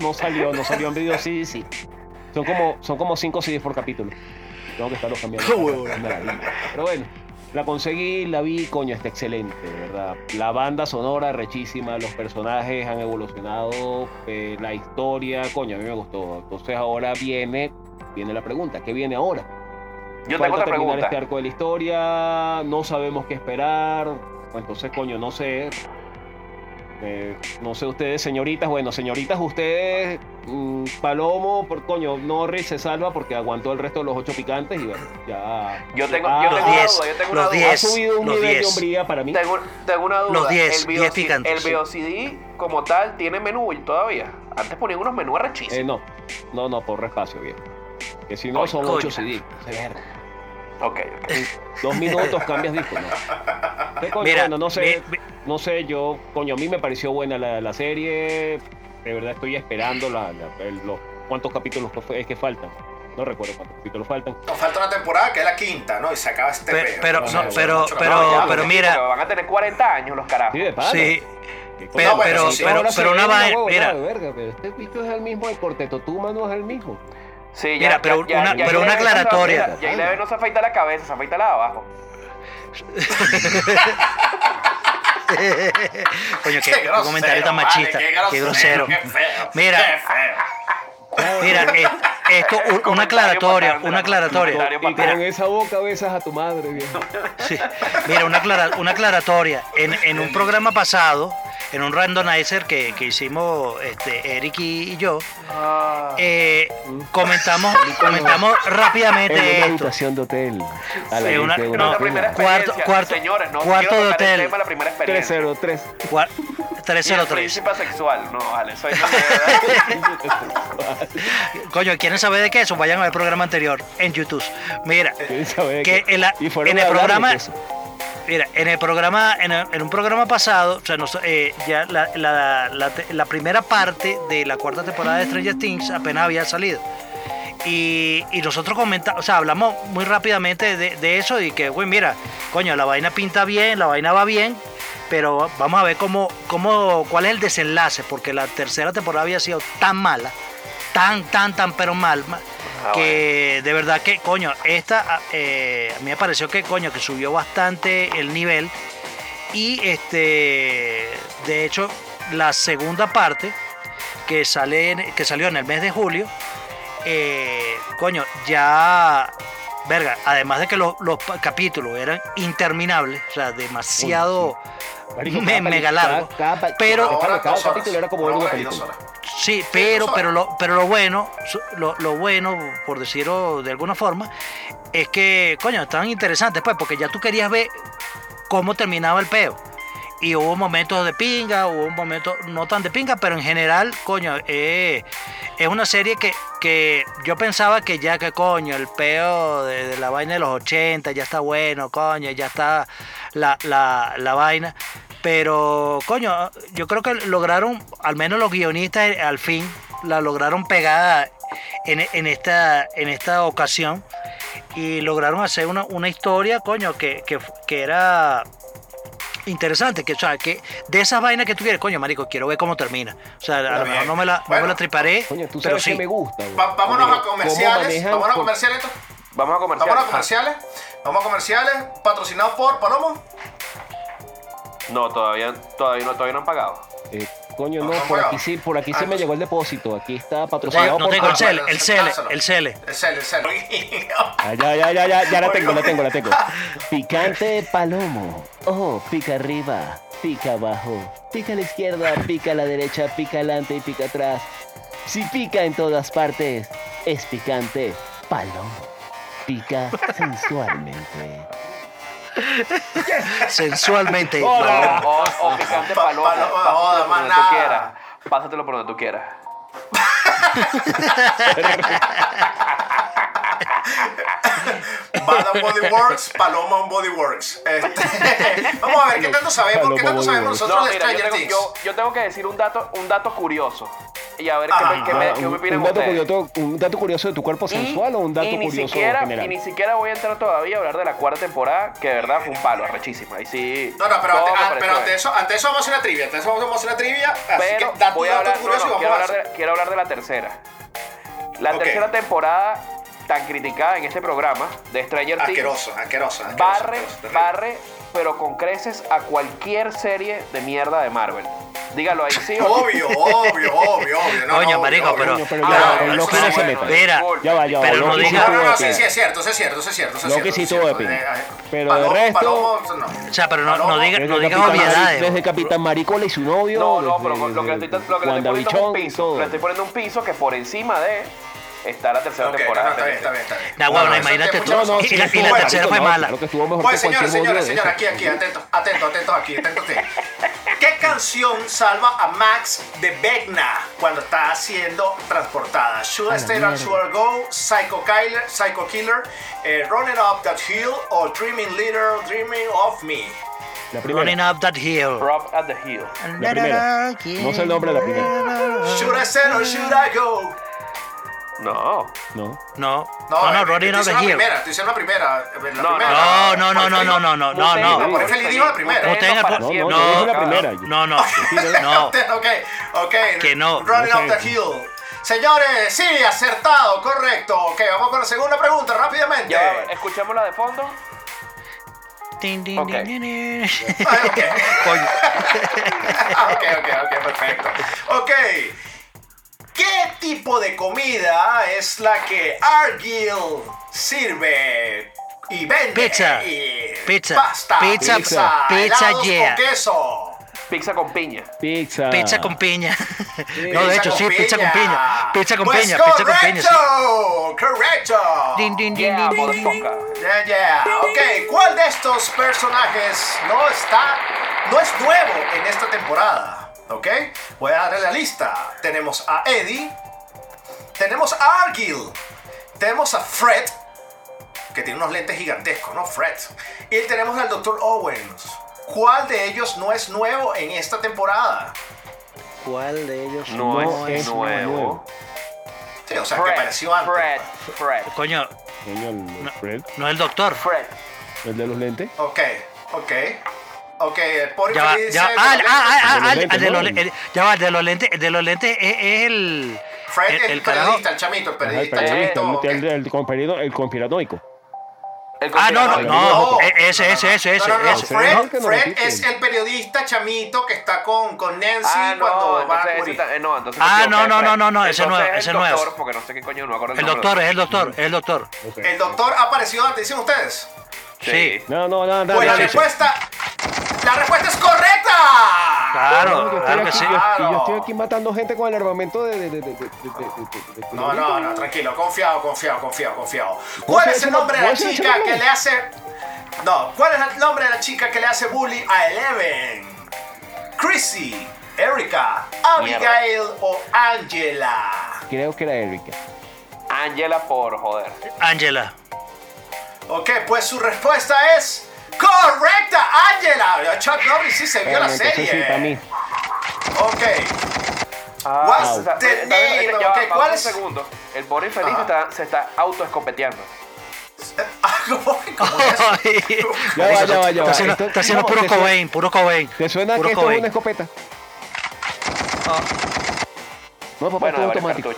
No salió, no salió en video CD, sí. Son como, son como 5 CDs por capítulo. Tengo que estarlos cambiando. *laughs* Maravilla. Pero bueno, la conseguí, la vi, coño, está excelente, de verdad. La banda sonora, rechísima, los personajes han evolucionado, eh, la historia, coño, a mí me gustó. Entonces ahora viene, viene la pregunta, ¿qué viene ahora? Yo Falta tengo otra terminar pregunta. este arco de la historia, no sabemos qué esperar. Entonces, coño, no sé. Eh, no sé ustedes, señoritas. Bueno, señoritas, ustedes, mm, Palomo, por coño, Norris se salva porque aguantó el resto de los ocho picantes y bueno, ya. Yo tengo, Ah, yo Los tengo una 10, duda, yo tengo una los duda. Ha 10. subido un los nivel de 10. hombría para mí. Tengo, tengo una duda. Los 10, el 10 Bioci- picantes, El sí. Como tal tiene menú todavía. Antes ponían unos menús Eh, arrechísimos. no, no, no, por espacio, bien. Que si no son ocho CD. Ok, ok. En dos minutos cambias disco, ¿no? *laughs* Eh, Mira, bueno, no sé, mi- mi- no sé, yo, coño, a mí me pareció buena la, la serie. De verdad estoy esperando la, la- el- los cuántos capítulos es que faltan. No recuerdo cuántos capítulos faltan. Nos falta una temporada que es la quinta, ¿no? Y se acaba este Pero- pero- no, pero- pero- ya, mira- van a tener 40 años los carajos. Sí, de pana. Sí, pero, No, bueno, pero, pero, pero una vaina, mira, de verga, pero este bicho es el mismo, el cortetotuma no es el mismo. Sí, ya, Mira, ya- pero ya- una- ya pero una aclaratoria. Ya Ileve no se afeita la cabeza, se afeita la de abajo. *laughs* *laughs* coño, qué, comentario tan vale, machista, qué grosero. Qué feo. Mira. Qué feo. Mira, eh, esto, un- una aclaratoria, una la- aclaratoria. Y con esa boca besas a tu madre, viejo. Sí. Mira, una, aclara- una aclaratoria. En, en un programa pasado, en un randomizer que, que hicimos este, Eric y, yo, eh, comentamos, comentamos En rápidamente una habitación de hotel. A la Sí, una- gente de No, no, la primera cuarto- cuarto- Señores, no cuarto de el hotel. tema de la primera experiencia. 303. Cua- Y el 303. príncipe sexual. No, vale, soy. *laughs* Coño, ¿quieren saber de qué? Eso vayan a ver el programa anterior en YouTube. Mira, *laughs* ¿Quién sabe que en, la- en el programa, mira, en el programa, en, el- en un programa pasado, o sea, nos- eh, ya la, la- la te- la primera parte de la cuarta temporada de Stranger Things apenas había salido. Y, y nosotros comentamos, o sea, hablamos muy rápidamente de, de eso y que, güey, mira, coño, la vaina pinta bien, la vaina va bien, pero vamos a ver cómo, cómo, cuál es el desenlace, porque la tercera temporada había sido tan mala, tan, tan, tan, pero mal, ma- Ah, que de verdad que, coño, esta, ah, eh, a mí me pareció que, coño, que subió bastante el nivel. Y, este, de hecho, la segunda parte que, sale, en- que salió en el mes de julio, eh, coño, ya, verga, además de que los, los capítulos eran interminables, o sea, demasiado Marico, me- cada mega peli- largo, cada- cada- pero- cada- Ahora, cada dos horas. capítulo era como Una una hora y dos película. horas. Sí, pero, pero, lo, pero lo bueno, lo, lo bueno, por decirlo de alguna forma, es que, coño, estaban interesantes, pues, porque ya tú querías ver cómo terminaba el peo. Y hubo momentos de pinga, hubo momentos no tan de pinga, pero en general, coño, eh, es una serie que, que yo pensaba que ya que, coño, el peo de, de la vaina de los 80 ya está bueno, coño, ya está la, la, la vaina. Pero, coño, yo creo que lograron, al menos los guionistas eh, al fin, la lograron pegada en, en esta, en esta ocasión. Y lograron hacer una, una historia, coño, que, que, que era interesante. Que, o sea, que de esas vainas que tú quieres, coño, marico, quiero ver cómo termina. O sea, a lo mejor no me la, no me la triparé, Coño, tú pero sabes sí. que me gusta. vámonos a comerciales. Vámonos a comerciales. Vamos a comercial. Vámonos a comerciales. Vamos a comerciales. Patrocinados por Palomo. No, todavía, todavía, no, todavía no han pagado. Eh, coño, No, no, no por aquí sí, por aquí Ah, sí me pues- llegó el depósito. Aquí está No, patrocinado no por tengo el cele, el cele, Lánzalo. el cele. El cel, el. Ah, ya, ya, ya, ya, ya la tengo, la tengo, la tengo. *laughs* Picante palomo. Oh, pica arriba, pica abajo, pica a la izquierda, pica a la derecha, pica adelante y pica atrás. Si pica en todas partes, es picante palomo. Pica sensualmente. Sensualmente. O, o picante Pa- paloma. paloma, joda, por más donde tú nada. quieras. Pásatelo por donde tú quieras. *laughs* *laughs* Bad and Body Works, Paloma on Body Works. Este, *laughs* vamos a ver qué tanto sabemos, qué Paloma tanto Body sabemos nosotros No, de mira, yo Stranger tengo, Things. yo, yo tengo que decir un dato, un dato curioso. Y a ver qué, Ajá. me, qué me- Ah, qué me un, opinan un dato ustedes. curioso, un dato curioso de tu cuerpo sensual o un dato y ni curioso siquiera, general. Y ni siquiera voy a entrar todavía a hablar de la cuarta temporada, que de verdad fue un palo, arrechísima. Ahí sí. No, no, pero, ante, ah, pero ante eso, ante eso vamos a hacer una trivia. Ante eso vamos a hacer una trivia. Así Pero que da tu voy a dato hablar, no, curioso no, y quiero, vamos a hablar de, quiero hablar de la tercera. La Ok. tercera temporada, tan criticada en este programa de Stranger Things, Asqueroso, asqueroso, asqueroso. barre, asqueroso, barre, pero con creces a cualquier serie de mierda de Marvel. Dígalo ahí, sí o no. Obvio, obvio, obvio, obvio. No, Coño, no, marico, pero- pero Ah, ya, no se bueno, meta. Espera, Ya va, ya va. Pero no Loki sí diga- No, no, no, sí, sí, es cierto, eso es cierto, eso es cierto. Lo que sí tuvo pin. Eh, eh, Pero de resto-. O sea, pero no, digas Capitán, obviedades. desde Capitán Maricola y su novio. No, no, pero lo que le estoy, poniendo es un piso. Le estoy poniendo un piso que por encima de está la tercera Ok, no, temporada. no, está bien, está bien, está bien. Bueno, imagínate es tú. No, no, Y sí, la- y la tercera no, fue no, mala. Claro que estuvo mejor Pues señores, señores, señores, aquí, aquí, atentos, atentos, atentos aquí, atentos aquí. ¿Qué canción salva a Max de Vecna cuando está siendo transportada? Should I Stay or Should I Go? Psycho Killer, Psycho Killer, eh, Running Up That Hill o Dreaming Little, Dreaming of Me. La primera. Running up that hill. Rob at the Hill. La primera. No sé el nombre de la primera. Should I Stay or Should I Go? No. No. No, no, no, eh, diciendo la hill. primera, estoy diciendo la primera. La No, primera. No, no, no, no, no, no, no, no, no. por infeliz dijo la primera. No, no, la primera. No, no, no. ok, ok. Que no. Running No up the hill. Señores, sí, acertado, correcto. Ok, vamos con la segunda pregunta rápidamente. Ya, escuchemos la de fondo. Tin, tin, Ok. tin, tin, tin. Ay, ok. Coño. ok, ok, ok, perfecto. Ok. ¿Qué tipo de comida es la que Argyle sirve y vende? Pizza. Y Pizza. Pasta. Pizza. Pizza. Pizza, helados yeah. con queso. Pizza con piña. Pizza. Pizza con piña. *laughs* No, de hecho, sí, pizza con piña. Pizza con Pues piña, pizza con piña, sí. Correcto, correcto. Din, din, din, Yeah, din, din. Yeah, yeah. Ok, ¿cuál de estos personajes no está, no es nuevo en esta temporada? Ok, voy a darle la lista. Tenemos a Eddie, tenemos a Argyle, tenemos a Fred, que tiene unos lentes gigantescos, ¿no? Fred. Y tenemos al Dr. Owens. ¿Cuál de ellos no es nuevo en esta temporada? ¿Cuál de ellos No, No es, es nuevo. nuevo. Sí, o sea, que apareció antes. Fred, Fred, Coño, Coño, Fred, no es el doctor. Fred. el de los lentes. Ok, ok. Ok, por Ya va, ya Ah, ah, ah, ah, El de los ah, lentes, le- el- ya va, de los lentes, de los lentes es, es el. Fred, el, el, el carajo. periodista, el chamito, el Ajá, el periodista, periodista, chamito. el, ok. el, el conspirano- el conspiranoico. Ah, no, no, no. Ese, ese, ese, ese. No, no, no, ese. Fred, es el periodista chamito que está con, con Nancy Ah, no, cuando va a ta- eh, no, entonces Ah, no, no, no, no, no, ese nuevo, es ese el nuevo. doctor, porque no sé qué coño, no me acuerdo el, El doctor, es el doctor, es el doctor. El doctor ha aparecido antes, dicen ustedes. Sí. No, no, no, no. Pues la no, sí, sí. respuesta, la respuesta es correcta. Claro, estoy claro que sí. yo- Claro. y yo estoy aquí matando gente con el armamento de. de, de, de, de, de- de- de- de- No, no, no, tranquilo, confiado, confiado, confiado, confiado. ¿Vos ¿Cuál es el nombre de la chica que le hace... No, ¿cuál es el nombre de la chica que le hace bully a Eleven? Chrissy, Erika, Abigail o Angela. Creo que era Erika. Angela por joder. Angela. Ok, pues su respuesta es correcta, Angela. Chuck Norris sí se vio la serie. sí, para mí. Ok. Ah, What's the está bien, name? ya va, Ok, pausa ¿cuál un es? segundo. El pobre infeliz está, se está autoescopeteando. ¿Cómo, *laughs* cómo es? Ya va, ya va, ya va. Está haciendo, Esto- está haciendo no, puro ¿te suena- Cobain, puro Cobain. ¿Te suena puro que esto es una escopeta? Ah. No, papá, Bueno, es automático.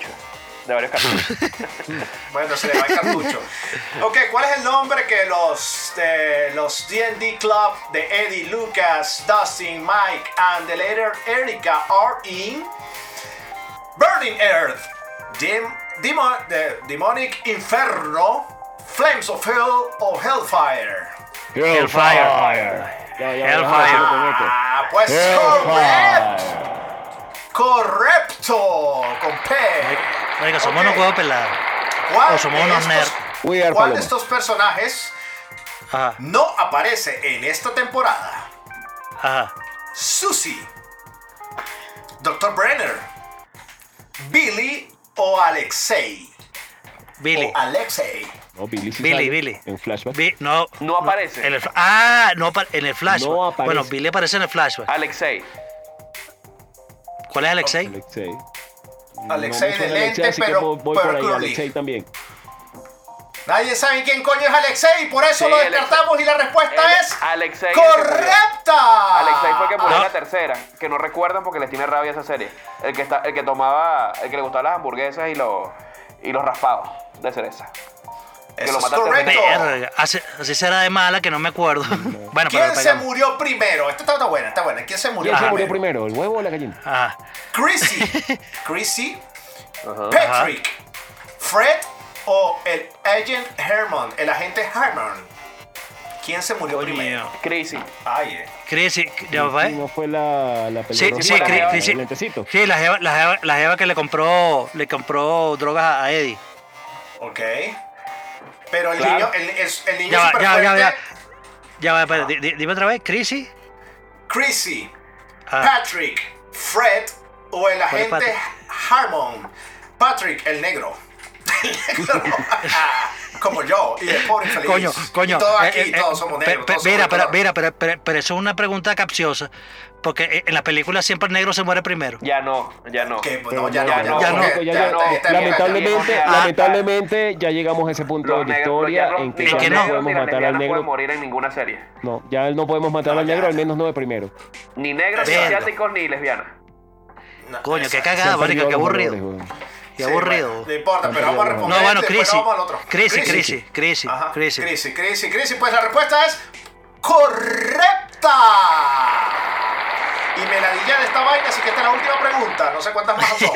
De varios cartuchos. *laughs* Bueno, se le va el cartucho. Ok, ¿cuál es el nombre que los de los D&D Club de Eddie, Lucas, Dustin, Mike and the later Erika are in Burning Earth, Dim- Demo- the Demonic Inferno, Flames of Hell o Hellfire? Hellfire. Ya, ya, ya, Hellfire. Ah, pues Hellfire. correcto, con P. Oiga, somos Ok. unos huevos pelados. ¿Cuál o somos de unos nerds. ¿Cuál de estos personajes Ajá, no aparece en esta temporada? ajá. Susie, Dr. Brenner, Billy o Alexei. Billy. O Alexei. No, Billy sí Billy, sale Billy. En flashback. Bi- no, No aparece. en el, ah, no, en el flashback. No aparece. Bueno, Billy aparece en el flashback. Alexei. ¿Cuál es Alexei? Alexei. Alexei me de lente, así que pero- voy, voy pero por ahí. Alexei también. Nadie sabe quién coño es Alexei, por eso Sí, lo Alexei. descartamos y la respuesta El- es Alexei correcta. Alexei fue el que murió en No. la tercera, que no recuerdan porque les tiene rabia esa serie. El que está, el que tomaba, el que le gustaban las hamburguesas y los y los raspados de cereza. Que Eso lo es mataste correcto. Verga, así, así será de mala que no me acuerdo. *laughs* bueno, pero ¿Quién le se murió primero? Esta está, está buena, está buena. ¿Quién se murió ¿Quién se primero? murió primero, el huevo o la gallina? Ah, Chrissy, *laughs* Chrissy, Ajá. Patrick, Fred o el agent Herman, el agente Herman. ¿Quién se murió coño primero? Crazy. Ay, eh. Chris, ¿ya va? Sí, no fue la, la Sí, sí, el Chris, sí. lentecito. Sí, la jeva, la, jeva, la jeva que le compró, le compró drogas a Eddie. ok. Pero el Claro. niño, el, el, el niño Ya ya ya ya. Ya va, dime otra vez, Chrissy. Chrissy, Ah, Patrick, Fred o el ¿Cuál es agente? Harmon. Patrick, el negro. *laughs* El negro. *laughs* Como yo, y el pobre infeliz. coño, coño. Y todos eh, aquí, eh, todos eh, somos pe- negros. todos Mira, somos pero, mira, pero, pero, pero eso es una pregunta capciosa. Porque eh, en la película siempre el negro se muere primero. Ya no, ya no. Pues, Pero no, ya, ya no, ya, no, no, ya no, lamentablemente, Ah, lamentablemente ya llegamos a ese punto Los de la historia no- en que ya no no. podemos matar al negro. pueden morir en ninguna serie. No, ya no podemos matar No, al negro, al menos no de primero. Ni negros, ni asiáticos, ni lesbianas. No, Coño, qué cagada, marica, qué aburrido. Qué Sí, aburrido. bueno, no importa, pero vamos a responder. No, bueno. Chrissy, Chrissy, Chrissy, Ajá, Chrissy. Chrissy, Chrissy, Chrissy. Pues la respuesta es correcta. Y me la di ya de esta vaina, así que esta es la última pregunta. No sé cuántas más son. *laughs*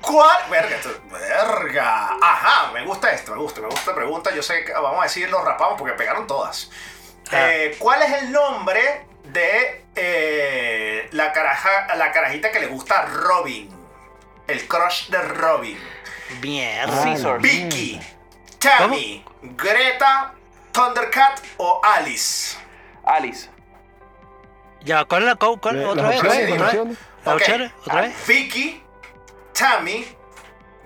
¿Cuál? Verga, esto- verga. Ajá, me gusta esto, me gusta, me gusta la pregunta. Yo sé que vamos a decir los rapamos porque pegaron todas. Ah. Eh, ¿Cuál es el nombre de eh, la, caraja, la carajita que le gusta a Robin? El crush de Robin. Mierda. Caesar. Vicky, Tammy, Greta, Thundercat o Alice. Alice. Ya, ¿cuál es la co- cuál- Eh, otra vez? opciones, ¿Otra. ¿Otra vez? Vicky, Tammy,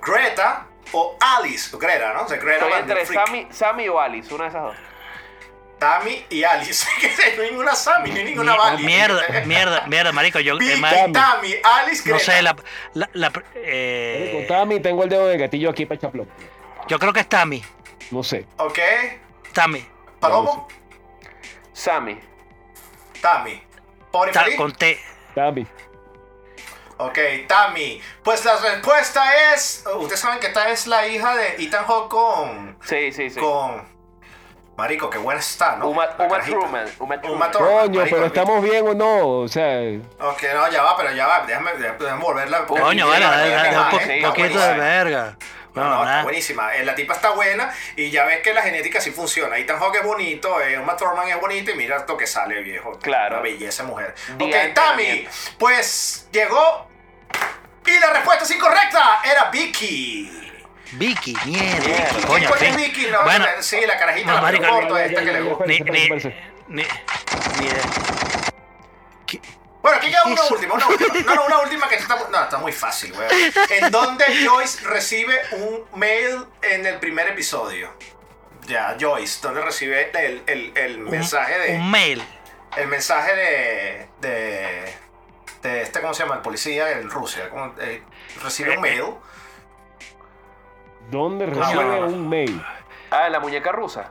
Greta o Alice. Greta, ¿no? O sea, Greta Estoy entre. Sammy, Sammy o Alice, una de esas dos. Tammy y Alice. *laughs* no hay ninguna Sammy, ni ninguna Mi- Vali. Mierda, *laughs* mierda, mierda, marico. Yo, Vicky, eh, ma- Tammy, Alice, Greta. no sé, la, la, la- Marico, eh, Tami, tengo el dedo de gatillo aquí para chaplón. yo creo que es Tammy. No sé. Ok. Tammy. Palomo, Sammy. Tammy. Pobre Ta- con T. Tami. Ok, Tammy. Pues la respuesta es. Ustedes saben que esta es la hija de Ethan Hawke con. Sí, sí, sí. con. Marico, qué buena está, ¿no? Uma. Truman. Uma Uma Truman. Coño, marico, pero estamos bien o no. O sea, Ok, no, ya va, pero ya va. Déjame, déjame volverla. Coño, vale, tiene dale, la dale, No, No, buenísima. Eh, La tipa está buena y ya ves que la genética sí funciona. Ethan Hawke es bonito, eh, Uma Thurman es bonita y mira esto que sale, viejo. Claro. Una belleza mujer. Día ok, entrenamiento. pues llegó y la respuesta es incorrecta. Era Vicky. Vicky, mierda. Mierda. Coño, ¿Quién en es. Vicky? No, Bueno, sí, la carajita, no, la corto ya, esta que le gusta. ni, ni, ni, ni. Bueno, aquí queda ¿Qué una es? última, una última. No, no, una última que está, no, está muy fácil, weón. En donde Joyce recibe un mail en el primer episodio. Ya, Joyce, donde recibe el, el, el mensaje de. Un mail. El mensaje de. de. de este, ¿cómo se llama? El policía en Rusia. ¿cómo? Eh, recibe un mail. ¿dónde bueno, recibe bueno. un mail? Ah, la muñeca rusa.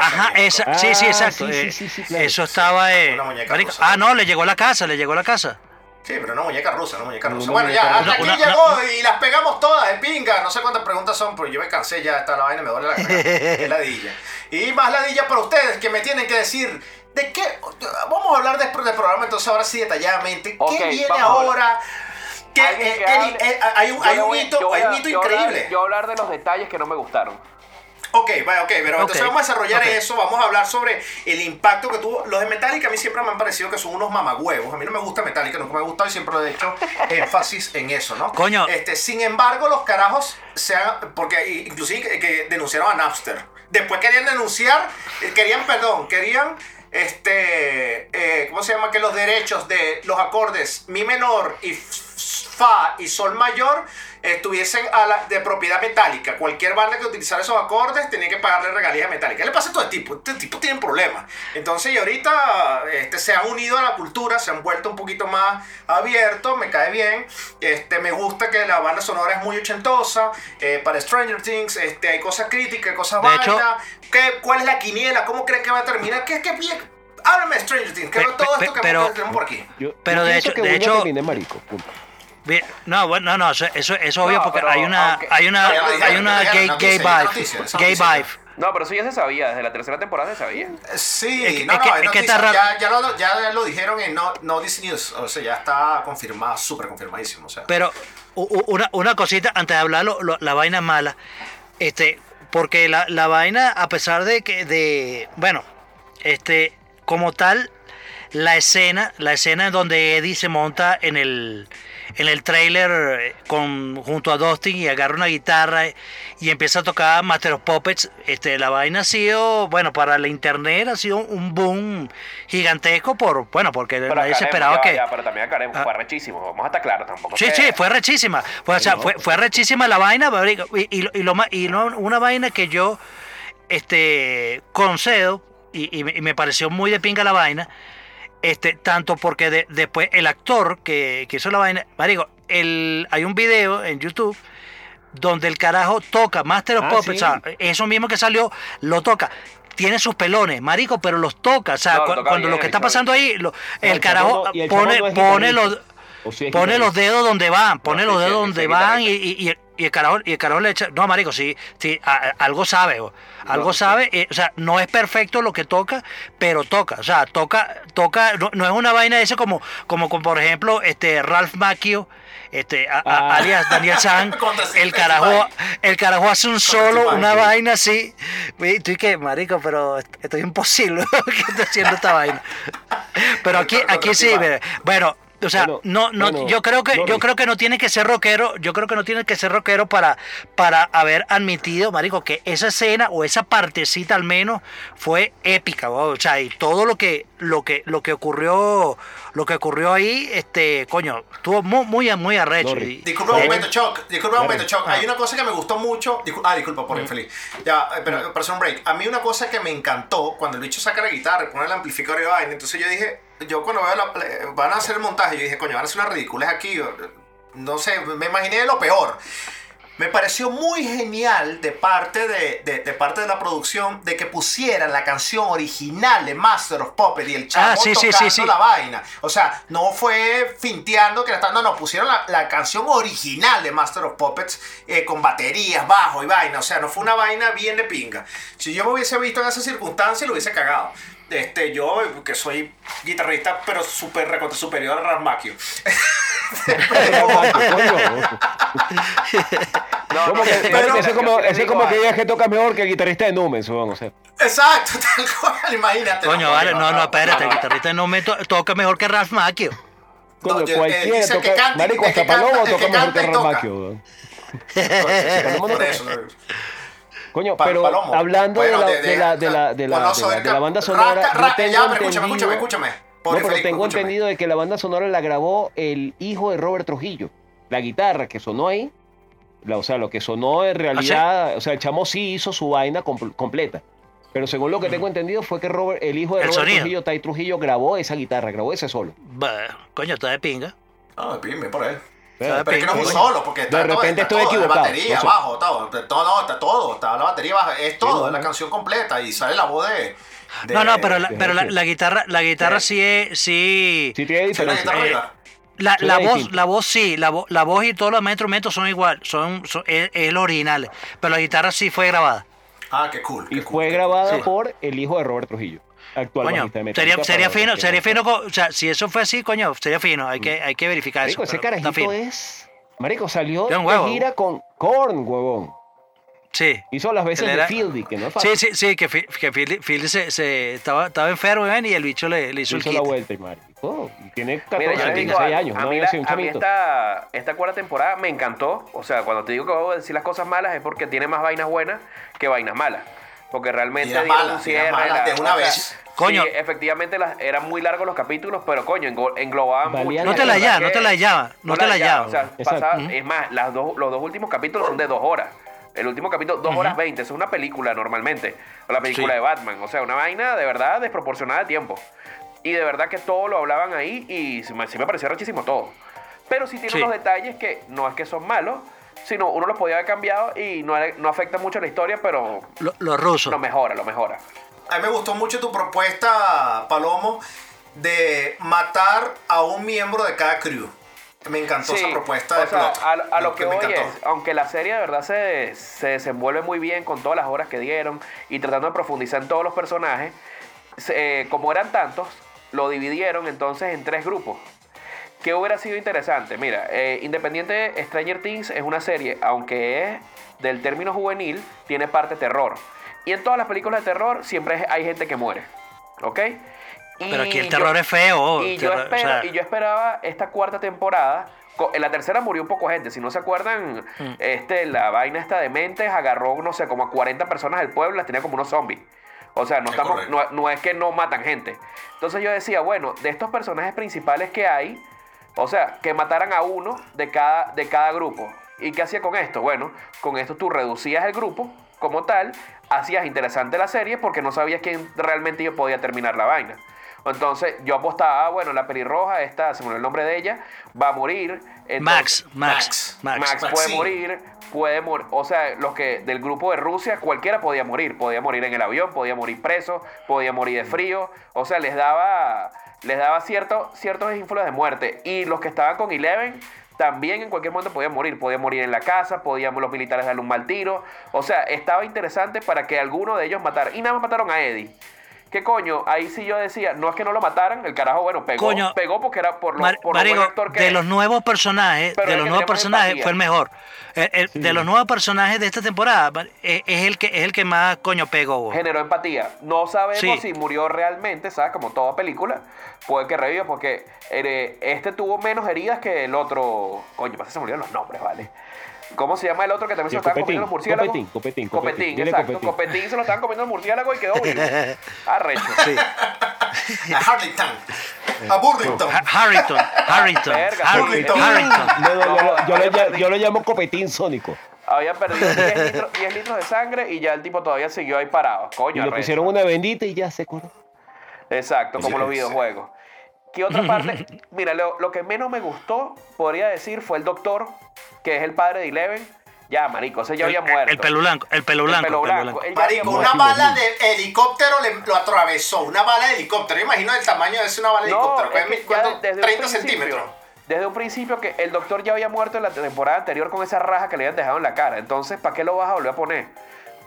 Ajá, Esa, sí, sí, Ah, exacto. sí, sí, eh, sí, sí, claro. Eso estaba, eh, Una muñeca marico- rusa. Ah, no, le llegó a la casa, le llegó a la casa. Sí, pero una muñeca rusa, una muñeca rusa. Bueno, ya, hasta aquí Una- llegó una- y las pegamos todas de pinga. No sé cuántas preguntas son, pero yo me cansé ya, está la vaina, me duele la cara. *laughs* Ladilla. Y más ladilla para ustedes que me tienen que decir de qué. Vamos a hablar después del programa, entonces ahora sí detalladamente. ¿Qué viene ahora? ¿Qué, Alguien eh, que Eri, hable- eh, hay un, Yo hay un voy- hito, yo hay un hito yo increíble. Yo voy a hablar de los detalles que no me gustaron. Ok, vaya, ok, pero entonces vamos a desarrollar eso, vamos a hablar sobre el impacto que tuvo. Los de Metallica a mí siempre me han parecido que son unos mamagüevos. A mí no me gusta Metallica, nunca me ha gustado y siempre he hecho *laughs* énfasis en eso, ¿no? Coño. Este, sin embargo, los carajos se han, porque inclusive que, denunciaron a Napster. Después querían denunciar, eh, querían, perdón, querían, este, eh, ¿cómo se llama? Que los derechos de los acordes mi menor y fa y sol mayor estuviesen a la, de propiedad metálica. Cualquier banda que utilizara esos acordes tenía que pagarle regalías metálicas. ¿Qué le pasa a todo este tipo? Este tipo tiene problemas. Entonces, y ahorita este, se han unido a la cultura, se han vuelto un poquito más abiertos, me cae bien. Este, me gusta que la banda sonora es muy ochentosa. eh, para Stranger Things este, hay cosas críticas, hay cosas. ¿Qué- ¿Cuál es la quiniela? ¿Cómo creen que va a terminar? ¿Qué, qué, bien? Háblame de Stranger Things, que Pe- es todo pe- esto que pero- tenemos por aquí. Yo, Pero yo de pienso hecho- que de uno hecho- termine marico. punto. Bien, No, bueno, no, no, eso, eso es obvio No, porque pero hay una, aunque- hay una, hay una gay, gay vibe, gay noticia. vibe. No, pero eso ya se sabía, desde la tercera temporada se sabía. Sí, Es que- no, es no, que- es es que noticia, está raro. ya, ya, lo, ya lo dijeron en No, no This News, o sea, ya está confirmado, súper confirmadísimo, o sea. Pero una, una cosita antes de hablar lo- lo- la vaina mala, este, porque la, la vaina, a pesar de que, de, bueno, este, como tal, la escena, la escena en donde Eddie se monta en el, en el trailer eh, con, junto a Dustin y agarra una guitarra y empieza a tocar Master of Puppets, este, la vaina ha sido, bueno, para la internet ha sido un boom gigantesco por, bueno, porque Pero nadie se esperaba ya, que... ya, pero también aclaremos, Ah. fue rechísimo, vamos a estar claros tampoco. Sí, que- sí, fue rechísima. Fue, o sea, fue, fue rechísima la vaina, y, y, lo- y lo y no, una vaina que yo este, concedo, y, y me pareció muy de pinga la vaina, este, tanto porque de- después el actor que, que hizo la vaina, marico, el, hay un video en YouTube donde el carajo toca Master of Ah, Puppets, sí. o sea, eso mismo que salió, lo toca. Tiene sus pelones, marico, pero los toca. O sea, No, lo cu- toca cuando bien, lo que está pasando ahí, lo- el el carajo el pone, pone los pone los dedos donde van, pone los dedos donde van y, y, y- el carajo, y el carajo le echa, no marico, sí, sí, a- a- algo sabe, o- algo sabe, eh, o sea, no es perfecto lo que toca, pero toca, o sea, toca, toca, no, no es una vaina ese como, como, como por ejemplo, este Ralph Macchio, este, a- a- Ah. alias Daniel San, *laughs* el carajo, el carajo hace un solo, una Vai. vaina así, y tú y que, marico, pero esto es imposible *laughs* que estoy haciendo esta vaina. *laughs* Pero aquí, aquí sí, bueno, o sea, Bueno, no, no, bueno, yo creo que, yo creo que no tiene que ser rockero, yo creo que no tiene que ser rockero para, para haber admitido, marico, que esa escena o esa partecita al menos fue épica, weón. o sea, y todo lo que, lo que, lo que ocurrió, lo que ocurrió ahí, este, coño, estuvo muy, muy, muy arrecho. Y- Disculpa un momento, Choc. Disculpa un momento, Choc. Hay una cosa que me gustó mucho. Discul- ah, disculpa por infeliz. Ya, eh, pero para hacer un break. A mí una cosa que me encantó cuando el bicho saca la guitarra y pone el amplificador y vaina. Entonces yo dije, yo cuando veo la, van a hacer el montaje, yo dije, coño, van a hacer unas ridículas aquí. No sé, me imaginé lo peor. Me pareció muy genial de parte de, de, de parte de la producción de que pusieran la canción original de Master of Puppets y el chavo Ah, sí, tocando sí. la vaina. O sea, no fue finteando que la no, no, pusieron la, la canción original de Master of Puppets eh, con baterías, bajo y vaina. O sea, no fue una vaina bien de pinga. Si yo me hubiese visto en esa circunstancia, lo hubiese cagado. Este, yo, que soy guitarrista, pero súper recontra superior a Rasmaquio. No, ¿Cómo no, que- eso es como, eso es digo como que digas que toca mejor que el guitarrista de Numen, weón, o sea. Exacto, *laughs* tal cual, imagínate. Coño, vale, no, no, espérate, no, el no. guitarrista no me to- toca mejor que Ralph Macchio. Coño, No, eh, cualquiera toca, marico, hasta Palomo toca mejor que weón. *laughs* Por eso, no. Coño, Pa- pero Palomo. hablando Bueno, de, la, de, la, de, la, de, la, Goloso de la- del de la Cap- banda sonora, Rasca, ya, pero escúchame, escúchame, escúchame. no, pero Felipe, tengo escúchame. entendido de que la banda sonora la grabó el hijo de Robert Trujillo. La guitarra que sonó ahí, la- o sea, lo que sonó ¿Ah, en realidad, o sea, el chamo sí hizo su vaina compl- completa. Pero según lo que tengo entendido fue que Robert, el hijo de El Robert sonido. Trujillo, Tai Trujillo, grabó esa guitarra, grabó ese solo. Bah, coño, está de pinga. No, bien, bien por él. De Pero es que no es un solo, porque está De todo, repente está estoy todo, equivocado, batería, no bajo, todo, todo, no, está todo, está la batería baja, es todo, es la canción completa y sale la voz de... de- No, no, pero la, pero la, la guitarra, la guitarra sí es, sí, Sí tiene la diferencia. guitarra Eh, arriba. La, la voz, distinto. la voz sí, la, vo- la voz y todos los demás instrumentos son igual, son, son es, es lo original, pero la guitarra sí fue grabada. Ah, qué cool. y qué cool, fue qué cool. grabada Sí. por el hijo de Robert Trujillo, actual Coño, bajista de Metallica, sería, sería fino, sería no fino, o sea, si eso fue así, coño, sería fino, hay que, hay que verificar Marico, eso. ese carajito es. Marico, salió de huevo. gira con Korn, huevón. Sí. Hizo las veces de Fieldy, que no es fácil. Sí, sí, sí, que, que Philly, Philly se, se- estaba, estaba enfermo ¿ven? y el bicho le, le hizo hizo el la kit. vuelta y marico. Y tiene 14, Mira, yo le digo 16 algo, años, a no mí, había la- sido un a mí chamito. esta, esta cuarta temporada me encantó. O sea, cuando te digo que voy a decir las cosas malas es porque tiene más vainas buenas que vainas malas. Porque realmente dieron un cierre. malas de la- una sea, vez. Coño. Sí, efectivamente las, eran muy largos los capítulos, pero coño, englo- englobaban mucho. No te la ¿verdad llama, no te la llama, no te la llama. O sea, Exacto. pasaba- Ujú. es más, las dos, los dos últimos capítulos son de dos horas. El último capítulo, dos horas veinte. Eso es una película normalmente. O la película Sí. de Batman. O sea, una vaina de verdad desproporcionada de tiempo. Y de verdad que todo lo hablaban ahí y sí me, sí me pareció rechísimo todo. Pero sí tiene Sí. unos detalles que no es que son malos, sino uno los podía haber cambiado y no, no afecta mucho la historia, pero Lo- Los rusos. lo mejora, lo mejora. A mí me gustó mucho tu propuesta, Palomo, de matar a un miembro de cada crew. Me encantó Sí, esa propuesta o de sea, plot. a, a lo que voy encantó. es, aunque la serie de verdad se, se desenvuelve muy bien con todas las horas que dieron y tratando de profundizar en todos los personajes, se- eh, como eran tantos, lo dividieron entonces en tres grupos. ¿Qué hubiera sido interesante? Mira, eh, Independiente Stranger Things es una serie, aunque es del término juvenil, tiene parte terror. Y en todas las películas de terror siempre hay gente que muere. ¿Ok? Y Pero aquí el yo- terror es feo. y yo, o sea, y yo esperaba esta cuarta temporada. En la tercera murió un poco gente. Si no se acuerdan, Mm. este, la vaina esta de mentes agarró, no sé, como a 40 personas del pueblo, las tenía como unos zombies. O sea, no, Es estamos, no, no es que no matan gente. Entonces yo decía, bueno, de estos personajes principales que hay, o sea, que mataran a uno de cada, de cada grupo. ¿Y qué hacía con esto? Bueno, con esto tú reducías el grupo como tal, hacías interesante la serie porque no sabías quién realmente yo podía terminar la vaina. Entonces yo apostaba, ah, bueno, la pelirroja, esta, se me olvidó el nombre de ella, va a morir. Max, Entonces- Max, Max. Max puede morir, puede morir, o sea, los que del grupo de Rusia, cualquiera podía morir, podía morir en el avión, podía morir preso, podía morir de frío, o sea, les daba, les daba cierto, ciertos ínfulas de muerte. Y los que estaban con Eleven también en cualquier momento podían morir, podían morir en la casa, podían los militares darle un mal tiro, o sea, estaba interesante para que alguno de ellos matara. Y nada más mataron a Eddie. ¿Qué coño? Ahí sí yo decía, no es que no lo mataran, el carajo, bueno, pegó, Coño, pegó porque era por lo, Mar- por lo buen Marico, actor que de es. los nuevos personajes, Pero de los que nuevos personajes empatía. fue el mejor. El- el- De los nuevos personajes de esta temporada es el que es el que más coño pegó. generó empatía. No sabemos Sí. si murió realmente, ¿sabes? Como toda película. Puede que reviva porque eh, este tuvo menos heridas que el otro. Coño, pasa que se murieron los nombres, ¿vale? ¿Cómo se llama el otro que también se Sí, lo estaban comiendo los murciélagos? Copetín, Copetín, Copetín, Copetín. Dile exacto. Copetín. Copetín se lo estaban comiendo el murciélago y quedó vivo. *laughs* Arrecho. A Harlington. A Burlington. Ha- Harrington, Harrington. Harrington. No, no, yo, lo- yo, lo, había ll- perdido. yo lo llamo copetín sónico. Había perdido 10 litros, 10 litros de sangre y ya el tipo todavía siguió ahí parado. Y Coño, le arrecho. pusieron una bendita y ya se curó. Exacto, como los Sí. videojuegos. ¿Qué otra parte? *laughs* Mira, lo, lo que menos me gustó, podría decir, fue el doctor, que es el padre de Eleven. Ya, marico, ese ya había muerto. El pelo blanco, el pelo El blanco. el pelo blanco. Marico, una bala de helicóptero le, lo atravesó. Una bala de helicóptero. Imagino el tamaño de una bala de No, helicóptero. es que ¿Cuánto? ya ¿Cuánto? desde un 30 principio- centímetros. Desde un principio que el doctor ya había muerto en la temporada anterior con esa raja que le habían dejado en la cara. Entonces, ¿para qué lo vas a volver a poner?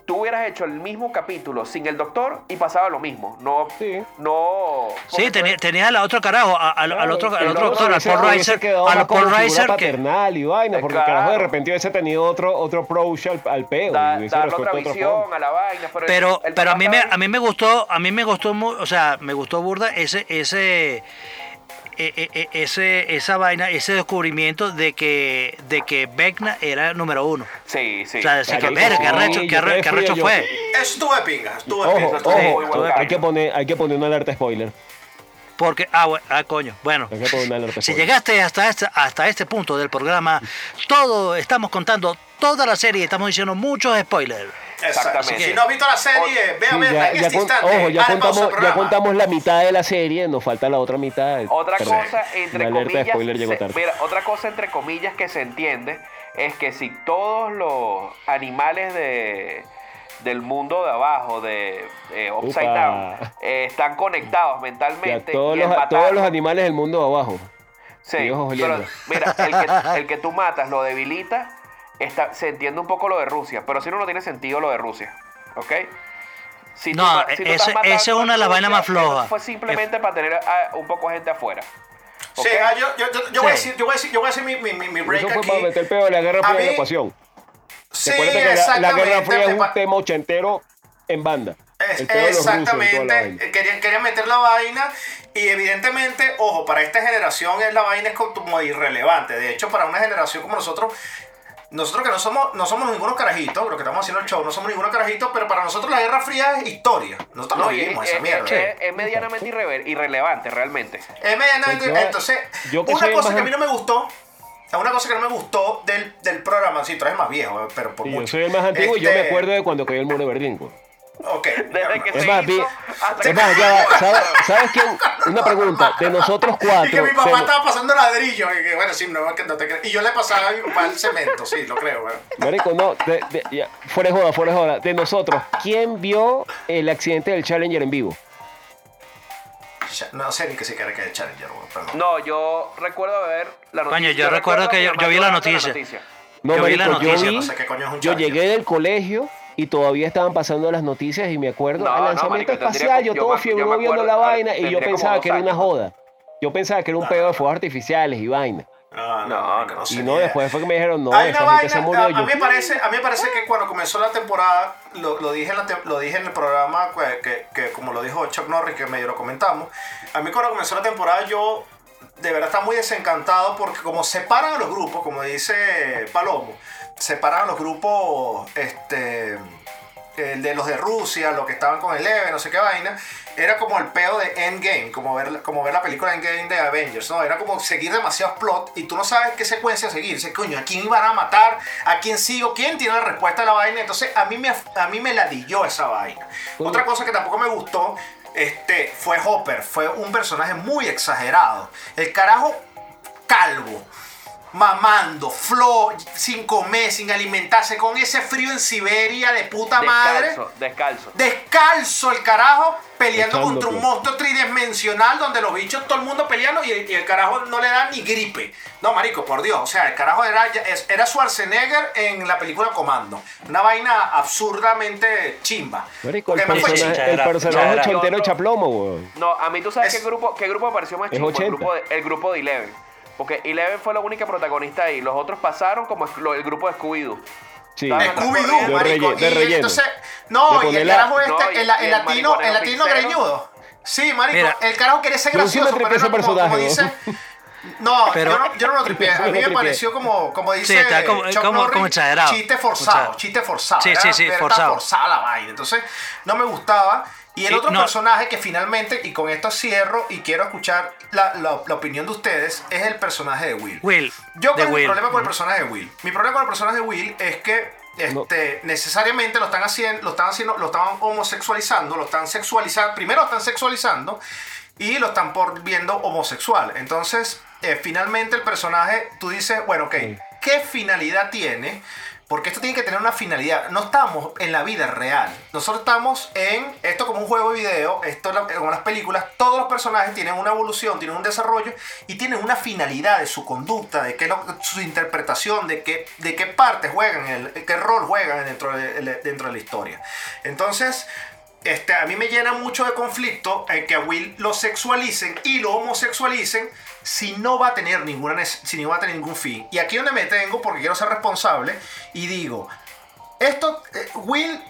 Tú hubieras hecho el mismo capítulo sin el doctor y pasaba lo mismo. No, Sí. no. Sí, porque tenía, tenía al otro carajo, a- al, al otro, al El otro doctor, al Paul Reiser, al Paul Reiser que... paternal y vaina, porque el Claro. carajo de repente hubiese tenido otro, otro approach al, al peo. da- darle otra visión a la vaina. Pero, Pero, el- el pero a mí me, a mí me gustó, a mí me gustó mu- o sea, me gustó burda ese, ese, ese, esa vaina, ese descubrimiento de que, de que Vecna era el número uno. Sí, sí. O sea, decir que verga, qué arrecho, qué arrecho fue. yo- Eso estuvo de pinga. Estuvo de Ojo, pinga. estuvo ojo, muy buen hay cambio. que, poner, hay que poner una alerta spoiler. Porque, ah, bueno, ah, coño, bueno. Alerta Si llegaste hasta este, hasta este punto del programa, todo, estamos contando toda la serie, estamos diciendo muchos spoilers. Exactamente. Si no has visto la serie, ve a Sí, verla en ya este con- instante. ojo, ya contamos, ya contamos la mitad de la serie, nos falta la otra mitad. Otra Perdón. cosa, entre de comillas, spoiler llegó se- tarde. mira, otra cosa entre comillas que se entiende es que si todos los animales de del mundo de abajo, de eh, Upside Upa. Down, eh, están conectados mentalmente. todos, y los, todos matarlo- los animales del mundo abajo. Sí, pero mira, el que, *laughs* el que tú matas lo debilita, está, se entiende un poco lo de Rusia, pero si no, no tiene sentido lo de Rusia, ¿ok? Si No, ese- esa es una de las a vainas más flojas. Fue simplemente para tener a un poco gente afuera. Sí, ¿ok? ah, yo, yo, yo, yo voy a Sí. decir, yo voy a decir, yo voy a decir mi, mi, mi, break Eso fue aquí. para meter peo de la Guerra en mí- la ecuación. Sí, que la-. Guerra Fría es un tema ochentero en banda. Es- rusos exactamente, vaina. eh, querían, querían meter la vaina y evidentemente, ojo, para esta generación es la vaina es como irrelevante. De hecho, para una generación como nosotros, nosotros que no somos, no somos ningunos carajitos, lo que estamos haciendo el show, no somos ningunos carajitos, pero para nosotros la Guerra Fría es historia. Nosotros no, No, vivimos es, esa es- mierda. es- es medianamente irrever- irrelevante realmente. Es medianamente- Pues entonces, yo que una cosa que a mí no me gustó, una cosa que no me gustó del, del programa, sí, tú eres más viejo, pero por Y mucho. yo soy el más antiguo y yo me Este, acuerdo de cuando cayó el muro de Berlín. güey. Ok. Desde que Es se más, hizo hasta es que- más, ya va, ¿sabes, ¿sabes quién? Una pregunta, de nosotros *laughs* Y cuatro. que mi papá estaba pasando ladrillo. Y que, bueno, sí, no, que no te creo. Y yo le pasaba a mi papá el cemento, sí, lo creo. bueno. Marico, no, de- de- ya, fuera de joda, fuera de joda. De nosotros, ¿quién vio el accidente del Challenger en vivo? No sé ni qué siquiera que es Challenger, perdón. No, yo recuerdo ver la noticia. Coño, yo recuerdo que yo- vi la noticia. No, Yo vi la yo noticia, vi- no sé qué coño es un yo llegué del colegio y todavía estaban pasando las noticias y me acuerdo, No, el no, lanzamiento marico, espacial, yo yo todo fiebre viendo la vaina y yo pensaba que era una joda. Yo pensaba que era un pedo de fuegos artificiales y vaina. No, no, No, no. Y no, después fue que me dijeron, no, esa una gente se vaina, murió. a, mí me parece, a mí parece que cuando comenzó la temporada, lo, lo dije en la lo dije en el programa que, que- que como lo dijo Chuck Norris, que medio lo comentamos, a mí cuando comenzó la temporada yo de verdad estaba muy desencantado porque como separan a los grupos, como dice Palomo, separan a los grupos, este el de los de Rusia, los que estaban con el EVE, no sé qué vaina, era como el pedo de Endgame, como ver, como ver la película Endgame de Avengers, ¿no? Era como seguir demasiados plot y tú no sabes qué secuencia seguir. Dices, coño, ¿a quién iban a matar? ¿A quién sigo? ¿Quién tiene la respuesta a la vaina? Entonces, a mí me, a mí me ladilló esa vaina. Otra cosa que tampoco me gustó este, fue Hopper. Fue un personaje muy exagerado. El carajo calvo mamando, flo, sin comer, sin alimentarse, con ese frío en Siberia de puta madre. Descalzo, descalzo. Descalzo el carajo, peleando Echando contra un monstruo tridimensional donde los bichos, todo el mundo peleando y, y el carajo no le da ni gripe. No, marico, por Dios. O sea, el carajo era, era Schwarzenegger en la película Comando. Una vaina absurdamente chimba. Marico, el me fue el personaje chontero chaplomo, weón. No, a mí tú sabes Es- qué grupo, qué grupo me pareció más Es chido. El 80. grupo, de, el grupo de Eleven. Porque Eleven fue la única protagonista ahí. Los otros pasaron como el grupo de Scooby-Doo. Sí. Scooby-Doo, De marico. de y relleno. entonces, no, De y el carajo este, No, y- el, el y el latino, el latino greñudo. Sí, marico, Mira. el carajo quería ser sí gracioso, pero era como, como dice... No, Pero- yo no, yo no lo tripié. A mí me pareció como, como dice está como- Chuck como- Norris, como chiste forzado, Forzado. chiste forzado. Sí, sí, sí, forzado. forzada la vaina. Entonces, no me gustaba. Y el otro no- personaje que finalmente, y con esto cierro y quiero escuchar la, la- la opinión de ustedes, es el personaje de Will. Will. Yo el Will. problema con el personaje de Will. Mi problema con el personaje de Will es que este, necesariamente lo están haciendo, lo están haciendo, lo están homosexualizando, lo están sexualizando. Primero lo están sexualizando y lo están por viendo homosexual. Entonces, eh, finalmente el personaje, tú dices, bueno, ok, ¿qué finalidad tiene? Porque esto tiene que tener una finalidad. No estamos en la vida real. Nosotros estamos en esto como un juego de video, esto como las películas. Todos los personajes tienen una evolución, tienen un desarrollo y tienen una finalidad de su conducta, de qué lo- su interpretación, de qué, de qué parte juegan, el, qué rol juegan dentro de, dentro de la historia. Entonces, este, a mí me llena mucho de conflicto eh, que a Will lo sexualicen y lo homosexualicen si no va a tener ninguna si no va a tener ningún fin. Y aquí es donde me tengo porque quiero ser responsable y digo, esto eh, Will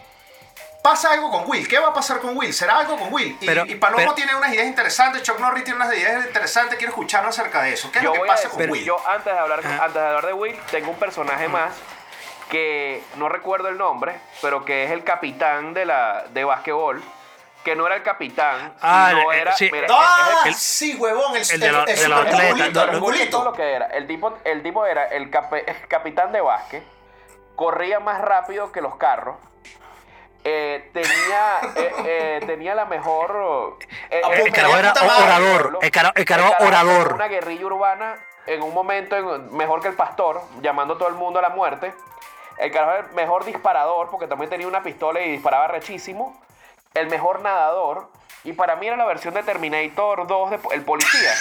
pasa algo con Will. ¿Qué va a pasar con Will? ¿Será algo con Will? Y, Pero- y Palomo pero- tiene unas ideas interesantes, Chuck Norris tiene unas ideas interesantes, quiero escuchar acerca de eso. ¿Qué es lo que pasa con decir, Will? yo antes de hablar, antes de hablar de Will, tengo un personaje más que no recuerdo el nombre, pero que es el capitán de la de basquetbol, que no era el capitán, Ah, sino el- era, sí. mira, ¡Ah! sí, huevón, el, el de todo lo que era. El tipo, el tipo era el, cape- capitán de básquet, corría más rápido que los carros. eh, tenía, eh, eh, tenía la mejor. eh, El carajo era orador. El carajo, el carajo orador. Una guerrilla urbana en un momento en- mejor que el pastor, llamando a todo el mundo a la muerte. El carajo era el mejor disparador, porque también tenía una pistola y disparaba rechísimo. El mejor nadador. Y para mí era la versión de Terminator 2 de el policía.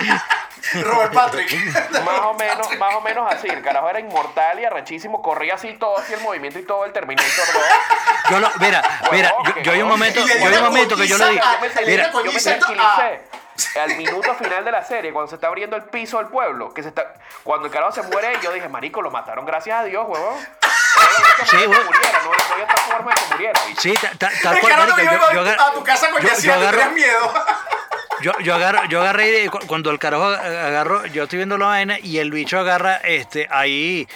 *laughs* Robert Patrick. más o menos, más o menos así. El carajo era inmortal y arrechísimo. Corría así todo así el movimiento y todo el Terminator 2. Yo lo, mira, mira, yo, yo hay un momento, yo hay un momento que yo le dije, Yo me, mira, yo me tranquilicé al minuto final de la serie, cuando se está abriendo el piso del pueblo, que se está, cuando el carajo se muere, yo dije, marico, lo mataron gracias a Dios, huevón. Sí, muriera, no, había otra forma de que muriera. Sí, ta- ta- tal El cual, yo, a tu casa con yo- miedo. Yo, yo agarro, yo agarré cuando el carajo ag- agarro, yo estoy viendo la vaina y el bicho agarra este ahí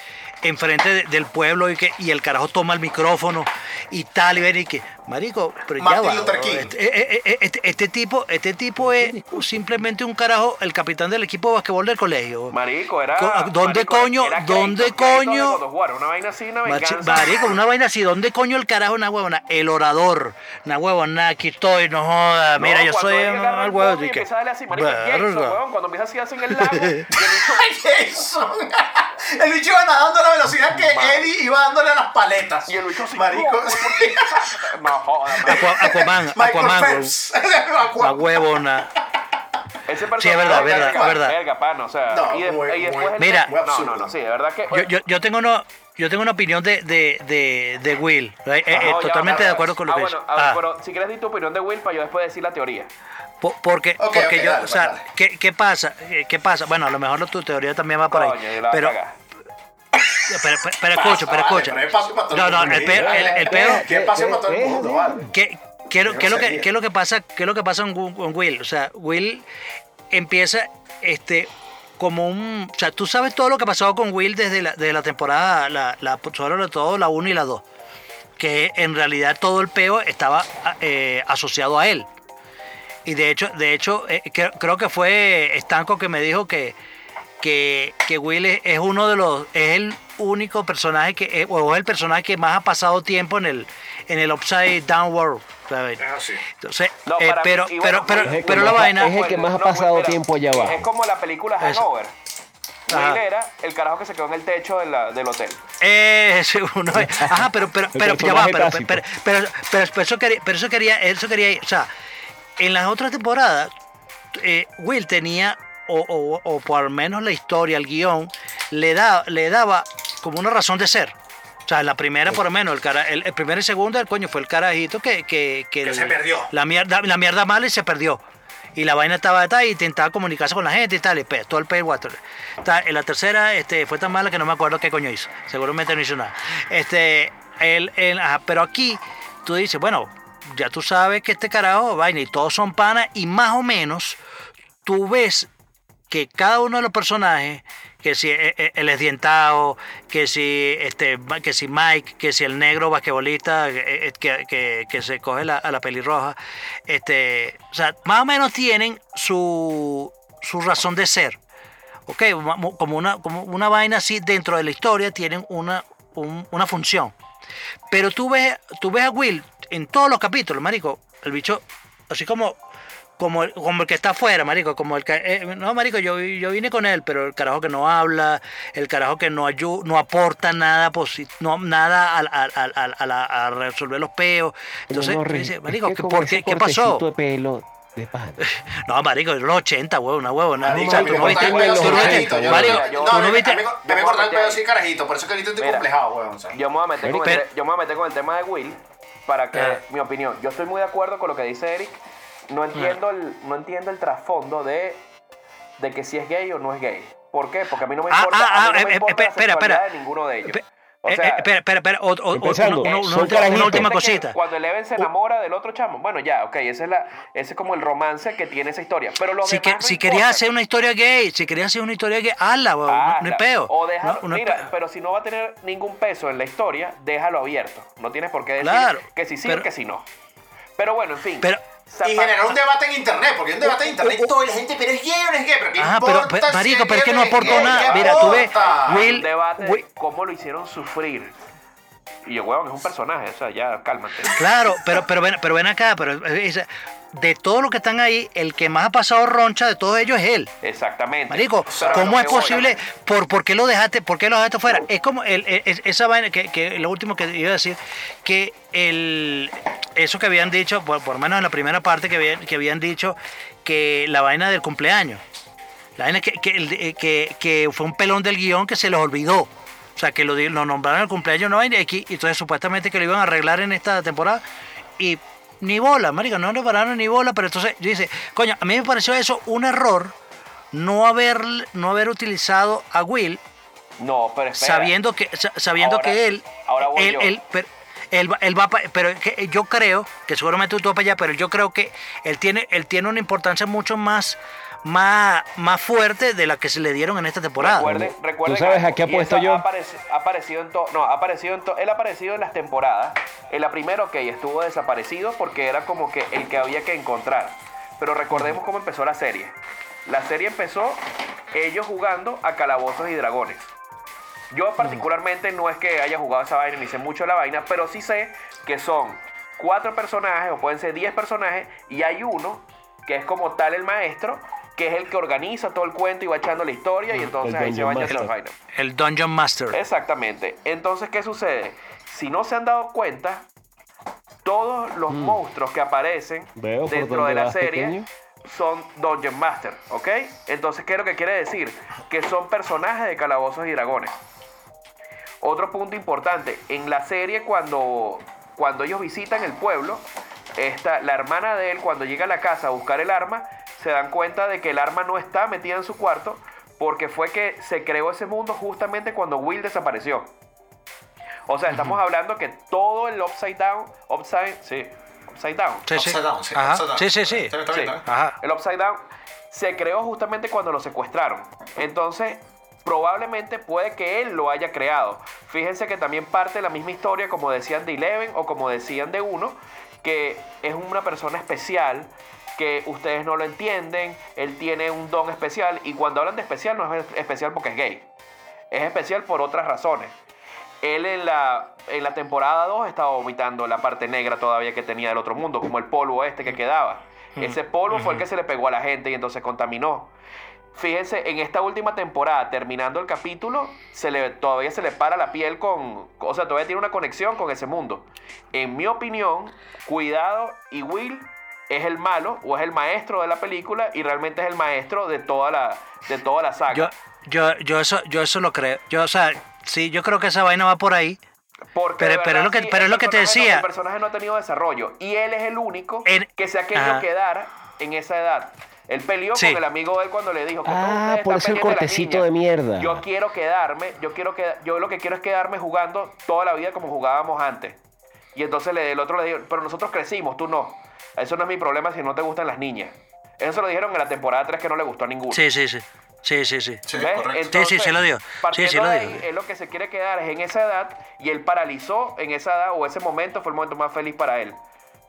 enfrente de- del pueblo y que y el carajo toma el micrófono y tal y ven y que marico, pero ya va. Luther King. Este, eh, eh, eh, este- este tipo, este tipo es simplemente un carajo, el capitán del equipo de basquetbol del colegio. Marico, era. ¿dónde marico, coño- era dónde coño? War, Una vaina así, una. Marico, una vaina así, ¿dónde coño el carajo una huevona? El orador, una huevona, aquí estoy, no joda, No, mira, yo soy el pony y empieza a darle así, marico. Jason, huevón, cuando empieza así, así en el lago, *laughs* Jason. El bicho iba nadando a la velocidad que Eddie iba dándole a las paletas. Y el bicho así, Marico. *laughs* Aquaman, *laughs* *laughs* Aquaman, la huevona. Ese Sí, es verdad, verdad, verga, verdad. verga, pana, o sea, No, y, de- muy- y después muy- el- Mira. muy no, no, absurdo. no, sí, de verdad que Yo, yo, yo tengo una, yo tengo una opinión de, de, de, de Will. Eh, eh, No, ya, totalmente de acuerdo con lo ah, que bueno, dice. ah, Ah, pero si quieres di tu opinión de Will para yo después decir la teoría. po- porque porque yo, dale, o sea, dale. ¿qué, ¿qué pasa? Eh, ¿Qué pasa? Bueno, a lo mejor tu teoría también va por ahí. Coño, Pero, caga. Pero, pero, pero escucha, pero Vale, todo No, el no, mundo. el pe- el- el peor- ¿Qué espacio para todo el mundo, vale? ¿Qué, qué, es lo- Yo qué es lo no que, qué es lo que pasa, qué es lo que pasa con, con Will? O sea, Will empieza este como un, o sea, tú sabes todo lo que ha pasado con Will desde la, desde la temporada, la, la, sobre todo la 1 y la 2, que en realidad todo el peo estaba eh, asociado a él. Y de hecho, de hecho eh, que- creo que fue Stanco que me dijo que, que, que Will es, es uno de los, es el único personaje que, eh, o es el personaje que más ha pasado tiempo en el, en el Upside Down World. ¿sabes? Ah, sí. Entonces, No, eh, mí- pero, pero, pero, pero la más- vaina, es el que más ha pasado Will, tiempo allá abajo. Es como la película Eso. Hangover. Ajá. Will era el carajo que se quedó en el techo de la- del hotel. Eh, sí, uno- ajá, pero, pero, El pero, ya va, personaje pero, tácito. pero, pero, pero- pero eso quería, pero eso quería, eso quería, o sea, en las otras temporadas, eh, Will tenía, o, o, o por lo menos la historia, el guion, le, da, le daba como una razón de ser. O sea, la primera, por lo menos, el, cara, el, el primero y segundo, el coño, fue el carajito que... Que, Que el- se perdió. La mierda, la mierda mala y se perdió. Y la vaina estaba tal y intentaba comunicarse con la gente y tal, y todo el pay water. En la tercera este, fue tan mala que no me acuerdo qué coño hizo. Seguramente no hizo nada. Este, el, el- ajá, pero aquí tú dices, bueno, ya tú sabes que este carajo, vaina, y todos son panas, y más o menos tú ves que cada uno de los personajes, que si eh, eh, el esdientado, que si este, que si Mike, que si el negro basquetbolista eh, que, que- se coge a la pelirroja, este, o sea, más o menos tienen su, su razón de ser. Ok, como una, como una vaina así dentro de la historia tienen una, un- una función. Pero tú ves, tú ves a Will en todos los capítulos, marico, el bicho, así como, como, el, como el que está afuera, marico, como el que, eh, no, marico, yo, yo vine con él, pero el carajo que no habla, el carajo que no ayuda, no aporta nada, no, nada al- al- al- al- a, la- a resolver los peos. Entonces, No, tú Rey, dices, es marico, que ¿qué, con por qué, ¿qué pasó? de pelo de. *laughs* No, marico, los 80, huevo, una huevo. Nada, Marico, o sea, a mí tú me no viste, cortan el tú pelo no así, viste, carajito, yo Mario, no- yo- no, a no viste, a mí me- cortan el pelo así, carajito, por eso que ahorita estoy complejado, weón. o sea. Yo me voy a meter, con el, Pero- te- yo me voy a meter con el tema de Will para que Ah. mi opinión. Yo estoy muy de acuerdo con lo que dice Eric. No entiendo el, no entiendo el trasfondo de, de que si es gay o no es gay. ¿Por qué? Porque a mí no me Ah, importa, ah, a mí no ah, me eh, importa la espera, espera. de ninguno de ellos. O eh, sea, eh, espera, espera, espera, o- o- Empezando, una, última cosita. Cuando Eleven se enamora del otro chamo, bueno, ya, ok, ese es, la, ese es como el romance que tiene esa historia. Pero los Si, que, no si querías hacer una historia gay, si querías hacer una historia gay, hazla, no, no es peo. O déjalo, No, no mira, peo. pero si no va a tener ningún peso en la historia, déjalo abierto. No tienes por qué decir Claro, que si sí pero- o que si no. Pero bueno, en fin. Pero- Y generar un debate en internet, porque hay un debate en internet y toda la gente, pero es gay o no es gay, pero ¿qué Ajá, pero, importa pero, si marico, es pero es que no aportó nada. ¿Qué Mira, tú ves, Will, un debate Will- de cómo lo hicieron sufrir. Y yo, huevón, es un personaje, o sea, ya cálmate. Claro, pero, pero, ven, pero ven acá, pero es- de todos los que están ahí, el que más ha pasado roncha de todos ellos es él. Exactamente. Marico, Pero ¿cómo es voy, posible? ¿Por, por qué lo dejaste? ¿Por qué lo dejaste fuera? Es como el- el- es- esa vaina que, que lo último que iba a decir, que el eso que habían dicho, por, por lo menos en la primera parte que habían, que habían dicho, que la vaina del cumpleaños. La vaina que, que, eh, que, que fue un pelón del guion que se les olvidó. O sea, que lo, lo nombraron el cumpleaños no vaina y aquí, y entonces supuestamente que lo iban a arreglar en esta temporada. Y ni bola, marico, no le pararon ni bola, pero entonces yo dice, coño, a mí me pareció eso un error no haber, no haber utilizado a Will No, pero espera. sabiendo que sa- sabiendo Ahora- que él ahora voy él, yo. él- pero, él va- él va pa- pero yo creo que seguramente tú vas para allá pero yo creo que él tiene él tiene una importancia mucho más más más fuerte de la que se le dieron en esta temporada Recuerde, recuerde ¿Tú sabes que- a qué apuesto yo? Ha apareci- ha aparecido en todo. No, ha aparecido en to- Él ha aparecido en las temporadas. En la primera, ok, estuvo desaparecido porque era como que el que había que encontrar. Pero recordemos cómo empezó la serie. La serie empezó ellos jugando a calabozos y dragones. Yo particularmente no es que haya jugado esa vaina ni sé mucho de la vaina, pero sí sé que son cuatro personajes o pueden ser diez personajes y hay uno que es como tal el maestro que es el que organiza todo el cuento y va echando la historia y entonces ahí se Dungeon va echando las Master. vainas. El Dungeon Master. Exactamente. Entonces, ¿qué sucede? Si no se han dado cuenta, todos los monstruos que aparecen Mm. Veo dentro de la serie pequeño. son Dungeon Master, ¿ok? Entonces, ¿qué es lo que quiere decir? Que son personajes de calabozos y dragones. Otro punto importante, en la serie cuando, cuando ellos visitan el pueblo, esta, la hermana de él cuando llega a la casa a buscar el arma, se dan cuenta de que el arma no está metida en su cuarto porque fue que se creó ese mundo justamente cuando Will desapareció. O sea, estamos hablando que todo el Upside Down, Upside, sí, Upside Down, Sí, sí. Upside down, sí, Ajá. upside down. Sí, sí, sí. Ajá. el Upside Down se creó justamente cuando lo secuestraron. Entonces, probablemente puede que él lo haya creado. Fíjense que también parte de la misma historia, como decían de Eleven o como decían de uno, que es una persona especial, que ustedes no lo entienden, él tiene un don especial, y cuando hablan de especial no es especial porque es gay, es especial por otras razones. Él en la, en la temporada 2 estaba vomitando la parte negra todavía que tenía del otro mundo, como el polvo este que quedaba. Ese polvo fue el que se le pegó a la gente y entonces contaminó. Fíjense, en esta última temporada, terminando el capítulo, se le, todavía se le para la piel con... O sea, todavía tiene una conexión con ese mundo. En mi opinión, Cuidado y Will es el malo o es el maestro de la película y realmente es el maestro de toda la, de toda la saga. Yo, yo, yo eso, yo eso lo creo. Yo, o sea, sí, yo creo que esa vaina va por ahí. Porque Pero- pero es lo que- sí, pero es lo que te personaje no- decía. el personaje no ha tenido desarrollo. Y él es el único En- que se ha querido Ajá. quedar en esa edad. Él peleó Sí. con el amigo de él cuando le dijo que Ah, por eso el cortecito de mierda. Yo quiero quedarme, yo quiero que, yo lo que quiero es quedarme jugando toda la vida como jugábamos antes. Y entonces le- el otro le dijo, pero nosotros crecimos, tú no. Eso no es mi problema si no te gustan las niñas. Eso se lo dijeron en la temporada 3 que no le gustó a ninguno. Sí, sí, sí. Sí, sí, sí. Sí, ¿Ves? correcto. Sí, sí, sí lo digo. partiendo Sí, sí lo ahí, él lo que se quiere quedar es en esa edad y él paralizó en esa edad o ese momento fue el momento más feliz para él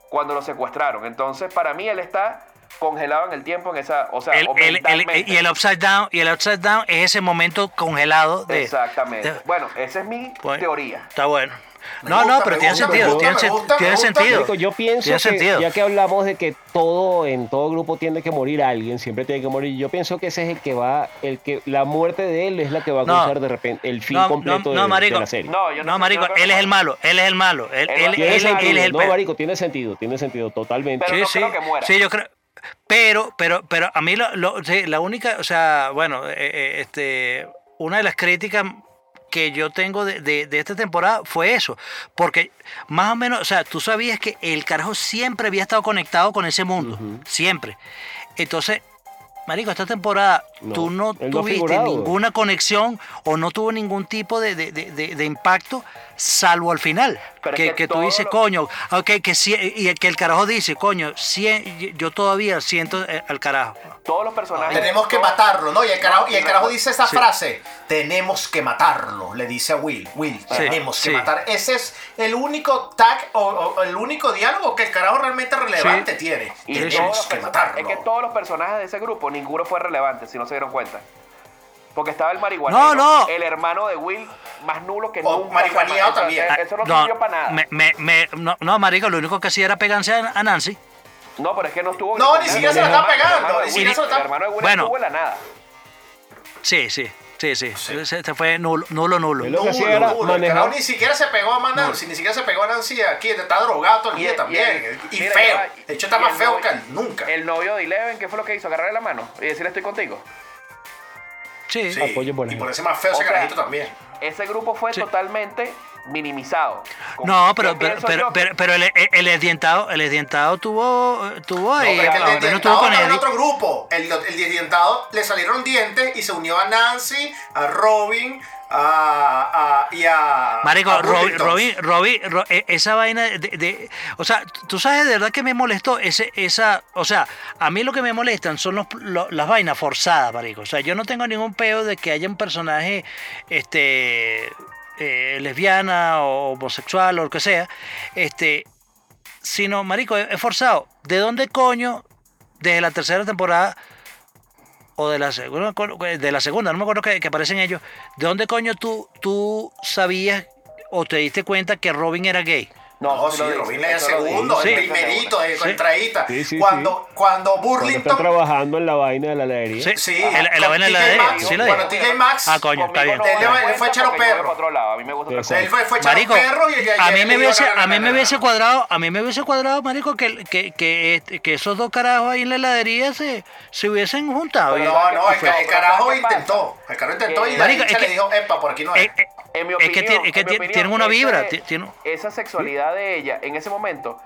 cuando lo secuestraron. Entonces, para mí él está congelado en el tiempo en esa, o sea, El- o el- el- mentalmente. y el upside down, y el upside down es ese momento congelado de. Exactamente. de- bueno, esa es mi Bueno, teoría. Está bueno. Me No, gusta, no, pero tiene gusta, sentido. gusta, Tiene, gusta, sentido. Yo pienso Tiene que, sentido. ya que hablamos de que todo en todo grupo tiene que morir alguien, siempre tiene que morir. Yo pienso que ese es el que va, el que la muerte de él es la que va a No. causar de repente el fin No, completo no, no, de- de, marico. la serie. No, yo no, marico, él es el malo, él es el malo. Él, Él él, él- es el no, marico, tiene sentido, tiene sentido totalmente. Pero sí, no sí, creo que muera. sí, yo creo. Pero, pero, pero a mí lo, lo- sí, la única, o sea, bueno, eh, eh, este, una de las críticas que yo tengo de, de- de esta temporada fue eso, porque más o menos, o sea, tú sabías que el carajo siempre había estado conectado con ese mundo, siempre. Entonces, Marico, esta temporada No, tú no tuviste ninguna conexión o no tuvo ningún tipo de, de- de- de- de impacto, salvo al final. Pero es que, que que tú dices, lo- coño, ok, que sí, y que el carajo dice, coño, sí, yo todavía siento eh, al carajo. Todos los personajes. Tenemos que matarlo, ¿no? Y el carajo, y el carajo dice esa Sí. frase. Tenemos que matarlo, le dice a Will. Will, tenemos que sí. matar. Ese es el único tag o, o el único diálogo que el carajo realmente relevante tiene. Y Tenemos todos los que matarlo. Es que todos los personajes de ese grupo, ninguno fue relevante, si no se dieron cuenta. Porque estaba el marihuanero, No, no. el hermano de Will, más nulo que O nunca. marihuaneado o sea, también. Eso no, sirvió para nada. me- me- me- no, no, marico, lo único que hacía era pegarse a, a Nancy. No, pero es que no estuvo. No, ni siquiera se la está hermano- el pegando, hermano de ni siquiera Will- se la El hermano de Will Bueno. estuvo en la nada. Sí, sí, sí, sí. Ese- Este fue nulo, nulo, nulo. Nulo, nulo. El manejar- carajo ni siquiera se pegó a Nancy, ni siquiera se pegó a Nancy aquí, está drogado todo el día también. y feo. De hecho, está más feo novio- que nunca. El novio de Eleven, ¿qué fue lo que hizo? Agarrarle la mano y decirle estoy contigo. Sí. Sí, apoyo por y por ese más feo O ese sea, carajito también. Ese grupo fue Sí. totalmente minimizado. No, ¿qué pero, pero, pero, pero, pero el, el, el esdientado, el esdientado tuvo, tuvo No, ahí, que el no desdientado estuvo con Eddie. otro grupo. El, el desdientado le salieron dientes y se unió a Nancy, a Robin, a, a- y a. Marico, a Robin. Robin, Robin, Ro- e- esa vaina de, de- o sea, tú sabes de verdad que me molestó ese, esa, o sea, a mí lo que me molestan son los, lo- las vainas forzadas, marico. O sea, yo no tengo ningún peo de que haya un personaje, este, eh, lesbiana o homosexual o lo que sea, este, sino, marico, es forzado. ¿De dónde coño, desde la tercera temporada o de la segunda, de la segunda, no me acuerdo que, que aparecen ellos, ¿de dónde coño tú, tú sabías o te diste cuenta que Robin era gay? No, No, sí sí, lo dice, Robin es el segundo, Sí. el primerito, de Sí. entradita. Sí, sí, cuando, cuando Cuando está Burlington. trabajando en la vaina de la heladería. Sí, Sí, el, el, con vaina de la Maxx, sí lo cuando. TJ Maxx. Ah, coño, está bien. Él fue echar perro. A mí me gusta. Él fue, echar Marico, perro y, a mí me hubiese, a mí me hubiese cuadrado, a mí me hubiese cuadrado, marico, que, que, que, este- que esos dos carajos ahí en la heladería se, se hubiesen juntado. Y- No, no, el, el carajo intentó. El carajo intentó y la le que- dijo, epa, por aquí no es. eh, eh, En Es que tiene- es que en tienen una vibra, esa sexualidad de ella en ese momento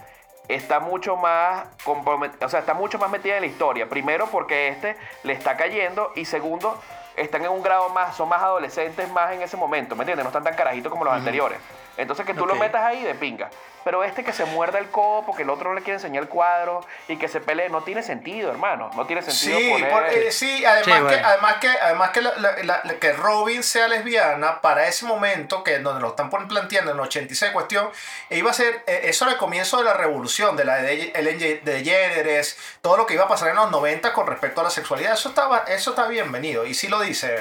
está mucho más o sea, está mucho más metida en la historia. Primero porque este le está cayendo y segundo están en un grado más, son más adolescentes más en ese momento, ¿me entiendes? No están tan carajitos como los anteriores. Entonces que tú lo metas ahí de pinga. Pero este que se muerda el codo porque el otro no le quiere enseñar el cuadro y que se pelee, no tiene sentido, hermano. No tiene sentido Sí, poner... por- eh, sí, además Sí, que, bueno. además que, además que, la- la- la- la- que Robin sea lesbiana para ese momento, que donde lo están planteando en el 86 cuestión, e iba a ser, eh, eso era el comienzo de la revolución, de la de Ge- DeGeneres, todo lo que iba a pasar en los 90 con respecto a la sexualidad, eso estaba, eso está bienvenido, y sí lo dice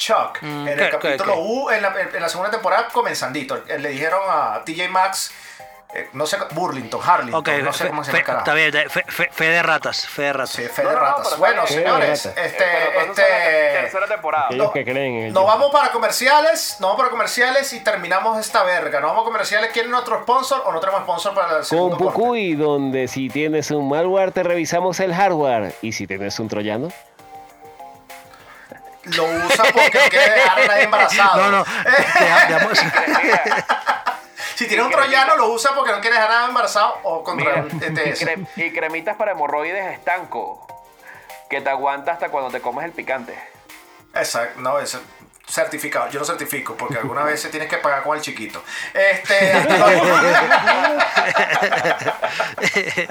Chuck, Mm, en ¿qué- el capítulo? U, en la, en la segunda temporada, comenzandito, eh, le dijeron a TJ Maxx, eh, no sé, Burlington, Harlington, Ok, no sé fe- cómo se llama está bien, fe, fe- fe de ratas, fe de ratas. Sí, fe No, de no, ratas. bueno, señores, este, este, tercera temporada. No, que creen nos vamos para comerciales, nos vamos para comerciales y terminamos esta verga. Nos vamos a comerciales. ¿Quieren otro sponsor o no tenemos sponsor para el Con segundo corte? Pucuy, donde si tienes un malware te revisamos el hardware. Y si tienes un troyano, Lo usa porque no quiere dejar a nadie embarazado. No, no, *laughs* dejamos- Si tiene un troyano, lo usa porque no quiere dejar a nadie embarazado o contra Mira, el y, y cremitas para hemorroides estanco. Que te aguanta hasta cuando te comes el picante. Exacto, no, es certificado. Yo lo certifico porque algunas veces tienes que pagar con el chiquito. Este. *laughs* *laughs*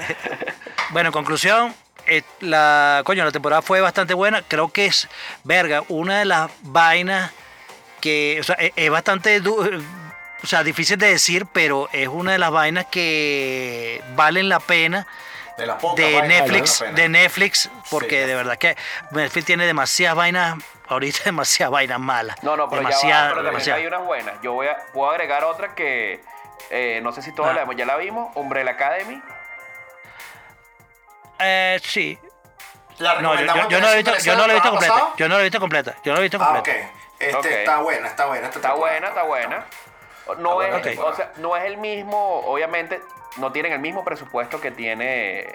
Bueno, en conclusión, eh, la, coño, la temporada fue bastante buena. Creo que es, verga, una de las vainas que, o sea, es, es bastante, du- o sea, difícil de decir, pero es una de las vainas que valen la pena de Netflix, vale la pena. de Netflix, porque Sí. de verdad que Netflix tiene demasiadas vainas, ahorita *laughs* demasiadas vainas malas. No, no, pero ya demasiadas, va, pero también demasiadas. hay unas buenas. Yo voy a, puedo agregar otra que eh, no sé si todos Ah. la, ya la vimos. Umbrella Academy. Eh, sí. La No, yo, yo- yo no la he visto, yo no la he visto completa. pasado? Yo no la he visto completa. Yo no la he visto Ah, ok. completa. Este, Ok. Está buena, está buena. esta Está buena, está buena. No buena es, temporada. o sea, no es el mismo, obviamente, no tienen el mismo presupuesto que tiene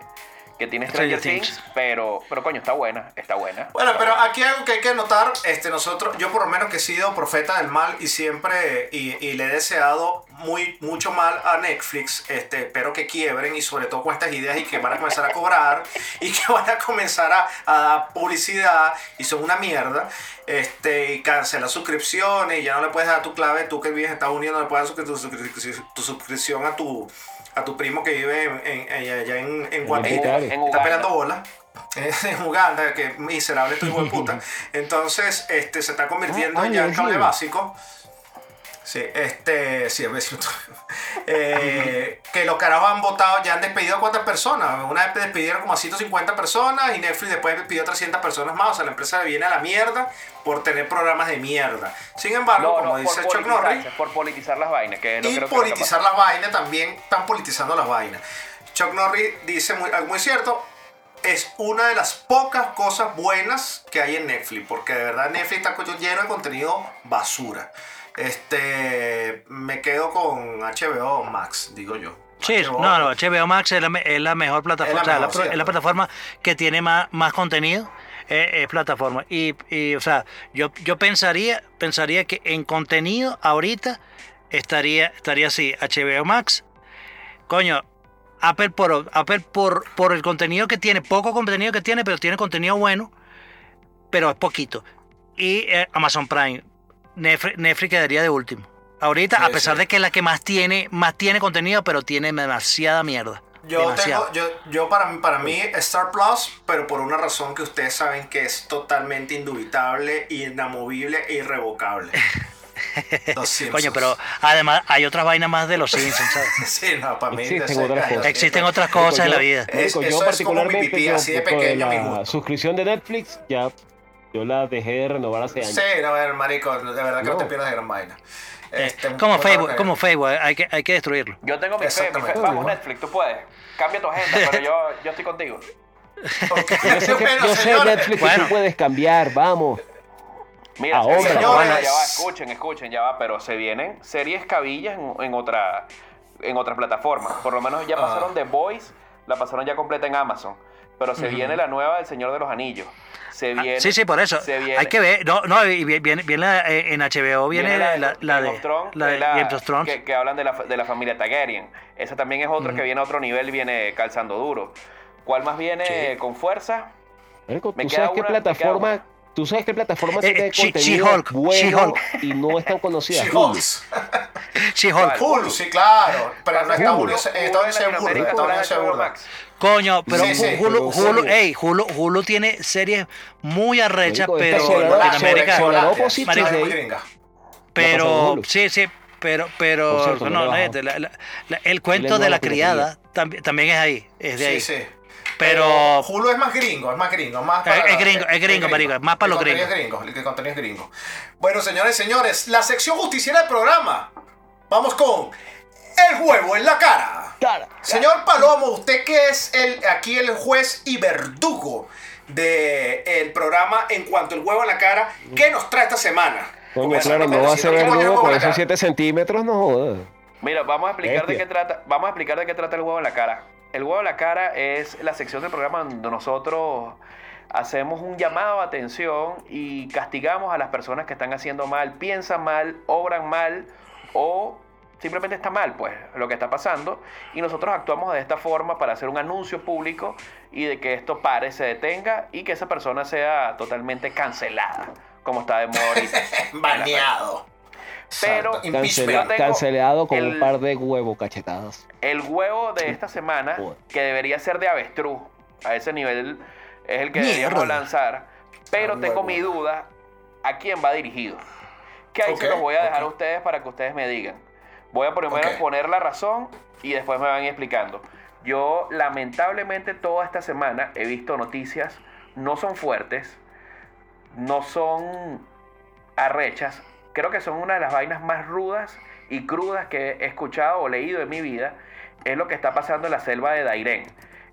que tiene Stranger, Stranger Things, Things. pero, pero coño, está buena, está buena. Bueno, Está pero buena. aquí algo que hay que notar, este, nosotros, yo por lo menos que he sido profeta del mal y siempre, y, y le he deseado muy, mucho mal a Netflix, este, espero que quiebren y sobre todo con estas ideas y que van a comenzar a cobrar *laughs* y que van a comenzar a, a dar publicidad y son una mierda, este, y cancelar suscripciones y ya no le puedes dar tu clave, tú que vives en Estados Unidos no le puedes dar tu suscripción a tu, a tu primo que vive en, en- en- allá en, en. En Está Uganda. peleando bola. *laughs* en Uganda, que miserable este hijo de puta. *laughs* Entonces, este, se está convirtiendo Ah, ah, ya en cable básico. Sí, este, sí, es vecino. *laughs* Eh, que los carajos han votado, ya han despedido a cuántas personas. Una vez despidieron como a 150 personas y Netflix después despidió a 300 personas más. O sea, la empresa le viene a la mierda por tener programas de mierda. Sin embargo, No, no, como dice Chuck Norris, por politizar las vainas, que y creo que politizar las vainas también están politizando las vainas. Chuck Norris dice muy, algo muy cierto. Es una de las pocas cosas buenas que hay en Netflix, porque de verdad Netflix está lleno de contenido basura. Este, me quedo con HBO Max, digo yo. Sí, HBO, no, no, HBO Max es la, es la mejor plataforma, Es la o sea, la es la plataforma que tiene más, más contenido, eh, es plataforma. Y, y, o sea, yo, yo pensaría, pensaría que en contenido ahorita estaría, estaría así, HBO Max, coño, Apple por, Apple por, por el contenido que tiene, poco contenido que tiene, pero tiene contenido bueno, pero es poquito. Y eh, Amazon Prime, Netflix, Netflix quedaría de último. Ahorita, Sí, a pesar sí. de que es la que más tiene, más tiene contenido, pero tiene demasiada mierda. Yo, demasiado. tengo, yo, yo para, mí- para mí Star Plus, pero por una razón que ustedes saben que es totalmente indubitable, inamovible e irrevocable. *laughs* Los Simpsons. Coño, pero además hay otras vainas más de los *laughs* Simpsons, ¿sabes? Sí, no, para mí. Existen otras cosas. Existen otras cosas en la vida. Es- eso yo es como mi particularmente pipí, yo, así de pequeño, mi la suscripción de Netflix ya Yo la dejé de renovar hace años. Sí, no, a ver, marico, de verdad que no, No. te pierdas de gran vaina. Este, Como Facebook, ok. como Facebook, hay que, hay que destruirlo. Yo tengo mi fe, mi fe. Vamos, Netflix, tú puedes. Cambia tu agenda, pero yo, yo estoy contigo. Yo sé, que- Bueno, yo sé, señores, Netflix, que Bueno. tú puedes cambiar, vamos. Mira, Ahora. Señores. bueno, ya va, escuchen, escuchen, ya va, pero se vienen series cabillas en, en otra en otras plataformas. Por lo menos ya Ah. pasaron The Voice, la pasaron ya completa en Amazon. Pero se viene la nueva del Señor de los Anillos. Se Ah, viene, sí, sí, por eso. se viene- Hay que ver. No, no, viene, viene la- eh, en HBO, viene, la, la, de, la de que es la- Game of Thrones. Que, que hablan de la, de la familia Targaryen. Esa también es otra que viene a otro nivel, viene calzando duro. ¿Cuál más viene Sí. con fuerza? ¿tú sabes qué una, me queda plataforma? una. ¿Tú sabes qué plataforma Eh, tiene eh, She- contenido She-Hulk, bueno She-Hulk. y no es tan conocida? She. She-Hulk. Hulu, sí, claro. Pero no está Hulu. Hulu, Hulu en en. Coño, pero Sí, sí, Hulu, Hulu, serio. ey, Hulu, Hulu tiene series muy arrechas, Marico, pero soledad- Latinoamérica. Marico. Pero, en sí, sí, pero, pero, cierto, no, no no, le es bajo. de la- la- la- el cuento de la criada también, también es ahí, es de Sí, ahí. sí. Pero, Hulu es más gringo, es más gringo, más Es- es gringo, es gringo, marico, es más para los gringos. gringo, el contenido es gringo. Bueno, señores señores, la sección justiciera del programa. Vamos con el huevo en la cara. Cara. Señor Palomo, usted que es el, aquí el juez y verdugo del programa en cuanto al huevo en la cara, ¿qué nos trae esta semana? Coño, claro, no va a el ser verdugo huevo con esos cara. 7 centímetros, no jodas. Mira, vamos a explicar de qué trata, vamos a explicar de qué trata el huevo en la cara. El huevo en la cara es la sección del programa donde nosotros hacemos un llamado a atención y castigamos a las personas que están haciendo mal, piensan mal, obran mal o simplemente está mal, pues, lo que está pasando. Y nosotros actuamos de esta forma para hacer un anuncio público y de que esto pare, se detenga y que esa persona sea totalmente cancelada, como está de moda ahorita. *laughs* Baneado. Pero- Cancela- cancelado con el- un par de huevos cachetadas. El huevo de esta semana, que debería ser de avestruz, a ese nivel es el que deberíamos lanzar, pero tengo mi duda a quién va dirigido. Que ahí se Ok, los voy a dejar a ustedes para que ustedes me digan. Voy a primero poner la razón y después me van explicando. Yo lamentablemente toda esta semana he visto noticias, no son fuertes, no son arrechas, creo que son una de las vainas más rudas y crudas que he escuchado o leído en mi vida, es lo que está pasando en la selva de Dairén.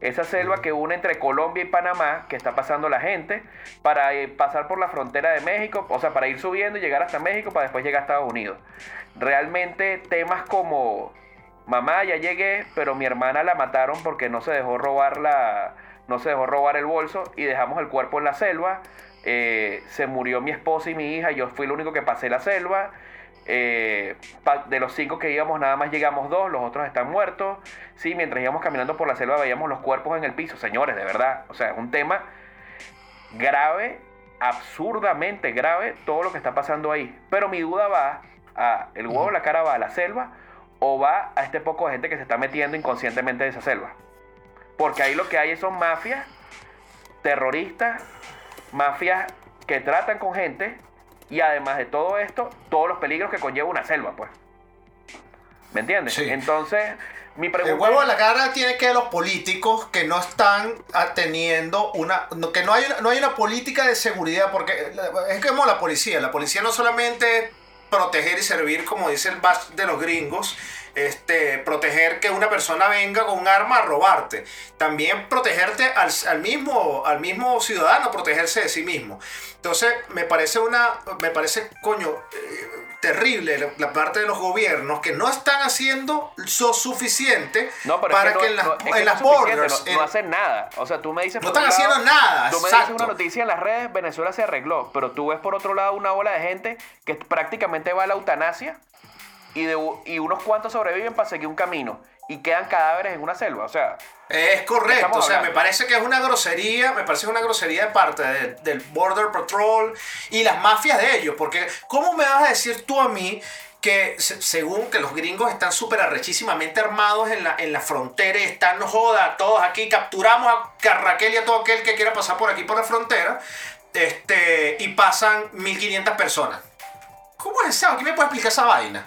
Esa selva que une entre Colombia y Panamá, que está pasando la gente, para eh, pasar por la frontera de México, o sea, para ir subiendo y llegar hasta México, para después llegar a Estados Unidos. Realmente temas como, mamá, ya llegué, pero mi hermana la mataron porque no se dejó robar la, no se dejó robar el bolso y dejamos el cuerpo en la selva. Eh, se murió mi esposa y mi hija, yo fui el único que pasé la selva. Eh, de los cinco que íbamos, nada más llegamos dos, los otros están muertos. Sí, mientras íbamos caminando por la selva veíamos los cuerpos en el piso, señores, de verdad. O sea, es un tema grave, absurdamente grave, todo lo que está pasando ahí. Pero mi duda va a, ¿el huevo en la cara va a la selva o va a este poco de gente que se está metiendo inconscientemente de esa selva? Porque ahí lo que hay son mafias, terroristas, mafias que tratan con gente y además de todo esto, todos los peligros que conlleva una selva, pues. ¿Me entiendes? Sí. Entonces, mi pregunta El huevo en la cara tiene que los políticos que no están teniendo una. que no hay, una- no hay una política de seguridad, porque es como la policía. La policía no solamente proteger y servir, como dice el bash de los gringos, este, proteger que una persona venga con un arma a robarte. También protegerte al, al mismo, al mismo ciudadano, protegerse de sí mismo. Entonces, me parece una. Me parece, coño. eh, terrible la, la parte de los gobiernos que no están haciendo lo suficiente No, para es que, que, en no, las, no- en las borders. no, en- no hacen nada. O sea, tú me dices. No están haciendo nada, Tú me exacto. dices una noticia en las redes, Venezuela se arregló, pero tú ves por otro lado una ola de gente que prácticamente va a la eutanasia y, de, y unos cuantos sobreviven para seguir un camino y quedan cadáveres en una selva. O sea, Es correcto, o sea, me parece que es una grosería, me parece que es una grosería de parte de- del Border Patrol y las mafias de ellos, porque ¿cómo me vas a decir tú a mí que se- según que los gringos están súper arrechísimamente armados en la, en la frontera y están, no joda, todos aquí capturamos a Raquel y a todo aquel que quiera pasar por aquí por la frontera, este, y pasan 1500 personas? ¿Cómo es eso? ¿Quién me puede explicar esa vaina?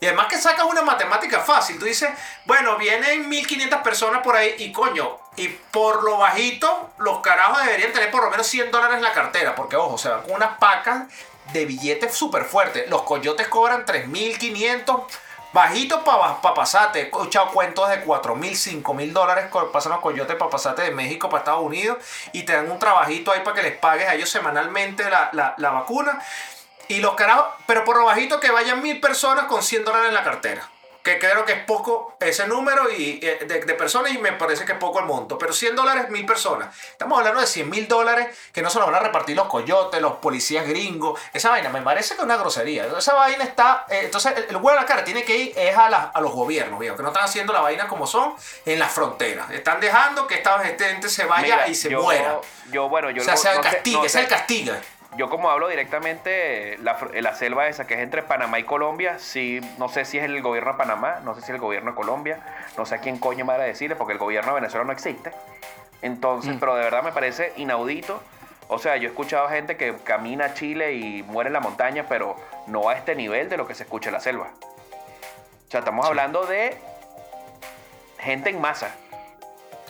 Y además que sacas una matemática fácil. Tú dices, bueno, vienen 1500 personas por ahí y coño, Y por lo bajito, los carajos deberían tener por lo menos 100 dólares en la cartera. Porque, ojo, se van con unas pacas de billetes súper fuertes. Los coyotes cobran 3.500. Bajito para pa pasarte. He escuchado cuentos de 4.000, 5.000 dólares. co- Pasan los coyotes para pasarte de México para Estados Unidos. Y te dan un trabajito ahí para que les pagues a ellos semanalmente la, la- la vacuna. Y los carajos, pero por lo bajito que vayan mil personas con 100 dólares en la cartera. Que creo que es poco ese número y, eh, de, de personas y me parece que es poco el monto. Pero 100 dólares, mil personas. Estamos hablando de 100 mil dólares que no se lo van a repartir los coyotes, los policías gringos. Esa vaina me parece que es una grosería. Esa vaina está... eh, entonces el, el huevo de la cara tiene que ir es a, la- a los gobiernos, viejo, que no están haciendo la vaina como son en las fronteras. Están dejando que esta gente se vaya Mira, y se yo- muera. Yo, bueno, yo o sea, no- sea el no sé- castigo, no es sé. el castigo. Yo como hablo directamente, la, selva esa que es entre Panamá y Colombia, sí, no sé si es el gobierno de Panamá, no sé si es el gobierno de Colombia, no sé a quién coño me va a decirle, porque el gobierno de Venezuela no existe. Entonces, pero de verdad me parece inaudito. O sea, yo he escuchado gente que camina a Chile y muere en la montaña, pero no a este nivel de lo que se escucha en la selva. O sea, estamos hablando de gente en masa.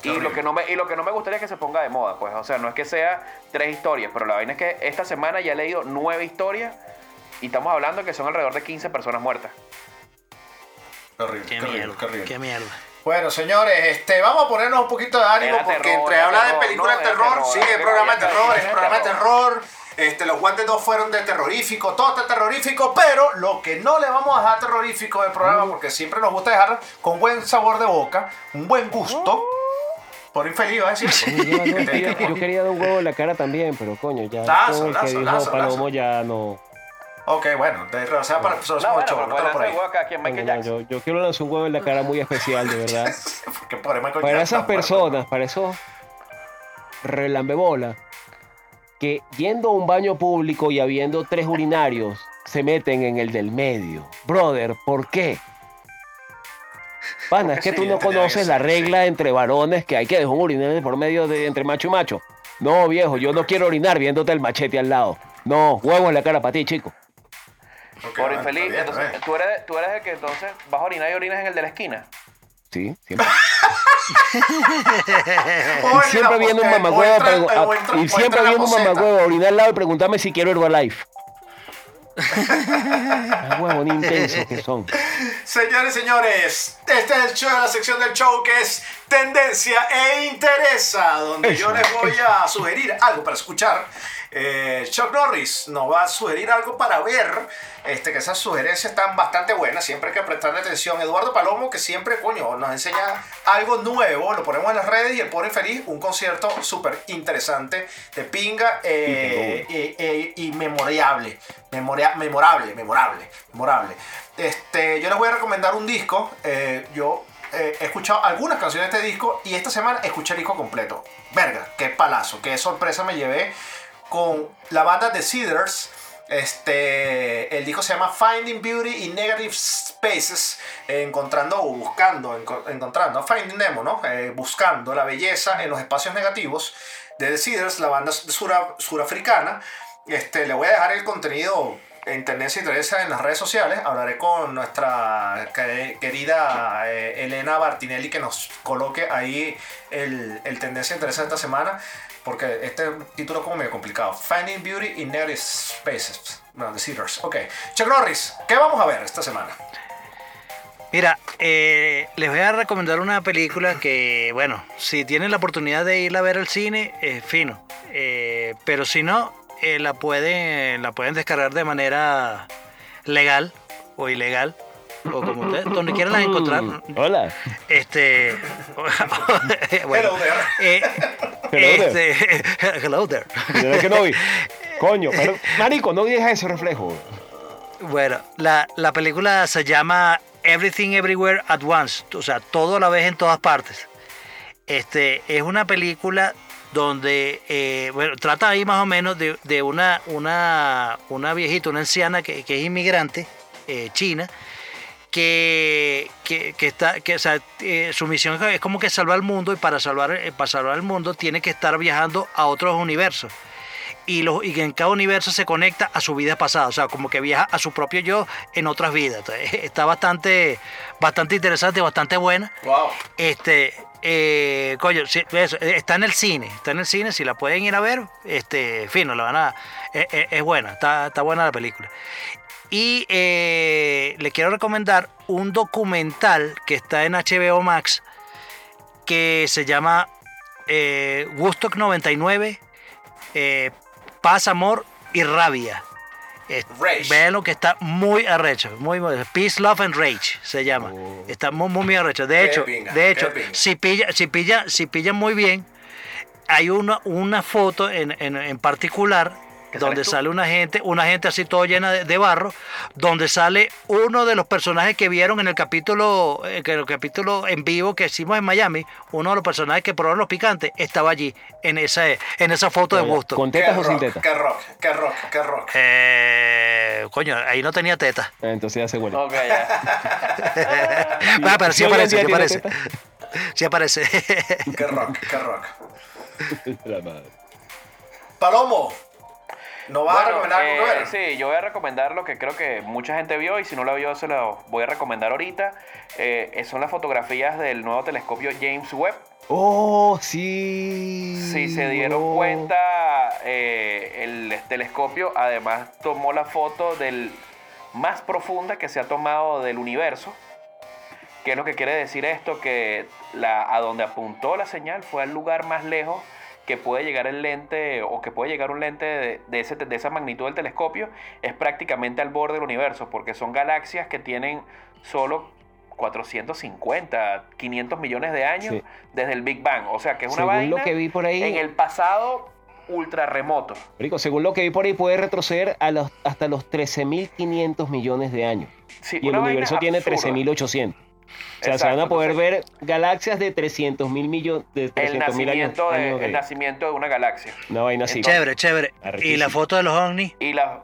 Y lo, que no me, y lo que no me gustaría es que se ponga de moda, pues. O sea, no es que sea tres historias, pero la vaina es que esta semana ya he leído nueve historias y estamos hablando que son alrededor de 15 personas muertas. Qué horrible, Qué qué horrible, mierda, qué horrible. qué mierda. Bueno, señores, este, vamos a ponernos un poquito de ánimo Era porque terror, entre hablar de películas no, de terror, terror, sigue el programa de terror, es programa de terror. Este, los guantes 2 fueron de terrorífico, todo está terrorífico, pero lo que no le vamos a dejar terrorífico del programa, porque siempre nos gusta dejarlo con buen sabor de boca, un buen gusto. Por infeliz, va a decir. Yo, *laughs* quería dar un huevo en la cara también, pero coño, ya Lazo, que lazo, dijo lazo, Palomo ya no. Ok, bueno, de, o sea, para el próximo No, bueno, pero por ahí. no, no, yo, yo quiero lanzar un huevo en la cara muy especial, de verdad. *laughs* Porque Michael Para Jackson esas muerto. personas, para esos relambebolas, que yendo a un baño público y habiendo tres urinarios, se meten en el del medio. Brother, ¿por qué? Pana, es que sí, tú no conoces la regla entre varones que hay que dejar un urinario por medio de entre macho y macho. No, viejo, yo no quiero orinar viéndote el machete al lado. No, huevo en la cara para ti, chico. Por bueno, infeliz, bien, entonces, bien. tú eres, tú eres el que entonces vas a orinar y orinas en el de la esquina. Sí, siempre. *laughs* Siempre viene un mamagüevo a y siempre viene un mamagüevo a orinar al lado y preguntarme si quiero Herbalife. Huevón intensos que son. Señores señores, este es el show, la sección del show que es Tendencia e Interesa, donde yo les voy a sugerir algo para escuchar. Eh, Chuck Norris nos va a sugerir algo para ver, este, que esas sugerencias están bastante buenas, siempre hay que prestarle atención. Eduardo Palomo, que siempre, coño, nos enseña algo nuevo, lo ponemos en las redes y el pone feliz, un concierto súper interesante de pinga eh, eh, eh, y memorable, memoria- memorable, memorable, memorable. Este, yo les voy a recomendar un disco. eh, yo eh, he escuchado algunas canciones de este disco y esta semana escuché el disco completo. Verga, qué palazo, qué sorpresa me llevé con la banda The Cedars. Este, el disco se llama Finding Beauty in Negative Spaces, encontrando o buscando, enco- encontrando, Finding Nemo, ¿no? Eh, buscando la belleza en los espacios negativos de The Cedars, la banda sura- surafricana. Este, le voy a dejar el contenido en Tendencia y Teresa en las redes sociales. Hablaré con nuestra que- querida eh, Elena Bartinelli que nos coloque ahí el, el Tendencia y Teresa de esta semana. Porque este título es como medio complicado. Finding Beauty in Negative Spaces. No, The Cedars. Ok. Chuck ¿qué vamos a ver esta semana? Mira, eh, les voy a recomendar una película que, bueno, si tienen la oportunidad de irla a ver al cine, es fino. Eh, pero si no, eh, la, pueden, la pueden descargar de manera legal o ilegal, o como ustedes, donde quieran la encontrar. Hola. Este. *laughs* bueno, Hello there. eh, Hello there. este, *laughs* hello there. ¿Verdad que no vi? *laughs* Coño, pero, marico, no deja ese reflejo. Bueno, la, la película se llama Everything Everywhere at Once, o sea, todo a la vez en todas partes. Este, es una película donde, eh, bueno, trata ahí más o menos de, de una, una, una viejita, una anciana que, que es inmigrante eh, china, que, que, que está, que, o sea, eh, su misión es como que salvar el mundo y para salvar, para salvar el mundo tiene que estar viajando a otros universos y, los, y en cada universo se conecta a su vida pasada, o sea, como que viaja a su propio yo en otras vidas. Entonces, *laughs* está bastante, bastante interesante, bastante buena. Wow. Este, eh, coño, eso, eh, está en el cine, está en el cine, si la pueden ir a ver, este, fino, la van a, eh, es buena, está, está buena la película. Y eh, le quiero recomendar un documental que está en HBO Max que se llama eh, Woodstock 99, eh, Paz, Amor y Rabia. Vean lo que está muy arrecho, muy, muy Peace, Love and Rage se llama. Está muy, muy, muy arrecho. De hecho, pinga, de hecho, si pilla, si pilla, si pillan muy bien, hay una, una foto en, en, en particular ¿Que donde sale una gente, una gente así todo llena de, de barro, donde sale uno de los personajes que vieron en el capítulo, que el capítulo en vivo que hicimos en Miami, uno de los personajes que probaron los picantes estaba allí en esa, en esa foto de gusto. ¿Con tetas o sin rock, tetas? qué rock, qué rock, qué rock. Eh, coño, ahí no tenía teta. Ah, Entonces ya se huele. Ok, ya. *laughs* Ah, pero sí ¿Y hoy en aparece, sí aparece. tetas? Sí aparece. Qué rock, qué rock. *laughs* La madre. Palomo, ¿no vas a Bueno, recomendar algo que eh, ver? sí, yo voy a recomendar lo que creo que mucha gente vio y si no lo vio se lo voy a recomendar ahorita. Eh, son las fotografías del nuevo telescopio James Webb. Oh, sí. Si se dieron no. cuenta, eh, el telescopio además tomó la foto del más profunda que se ha tomado del universo. ¿Qué es lo que quiere decir esto? Que la, a donde apuntó la señal fue al lugar más lejos que puede llegar el lente o que puede llegar un lente de, de ese, de esa magnitud del telescopio es prácticamente al borde del universo porque son galaxias que tienen solo 450, 500 millones de años Sí. desde el Big Bang. O sea que es una Según vaina lo que vi por ahí- en el pasado ultra remoto. Rico, según lo que vi por ahí, puede retroceder a los, hasta los 13.500 millones de años. Sí, Y el universo tiene absurda. 13.800. O sea, se Exacto, van a poder entonces- ver galaxias de 300.000 millones, de el 300.000 años. nacimiento, de, años de- el nacimiento de una galaxia. Una vaina así. chévere, chévere. Y la foto de los ovnis. Y la...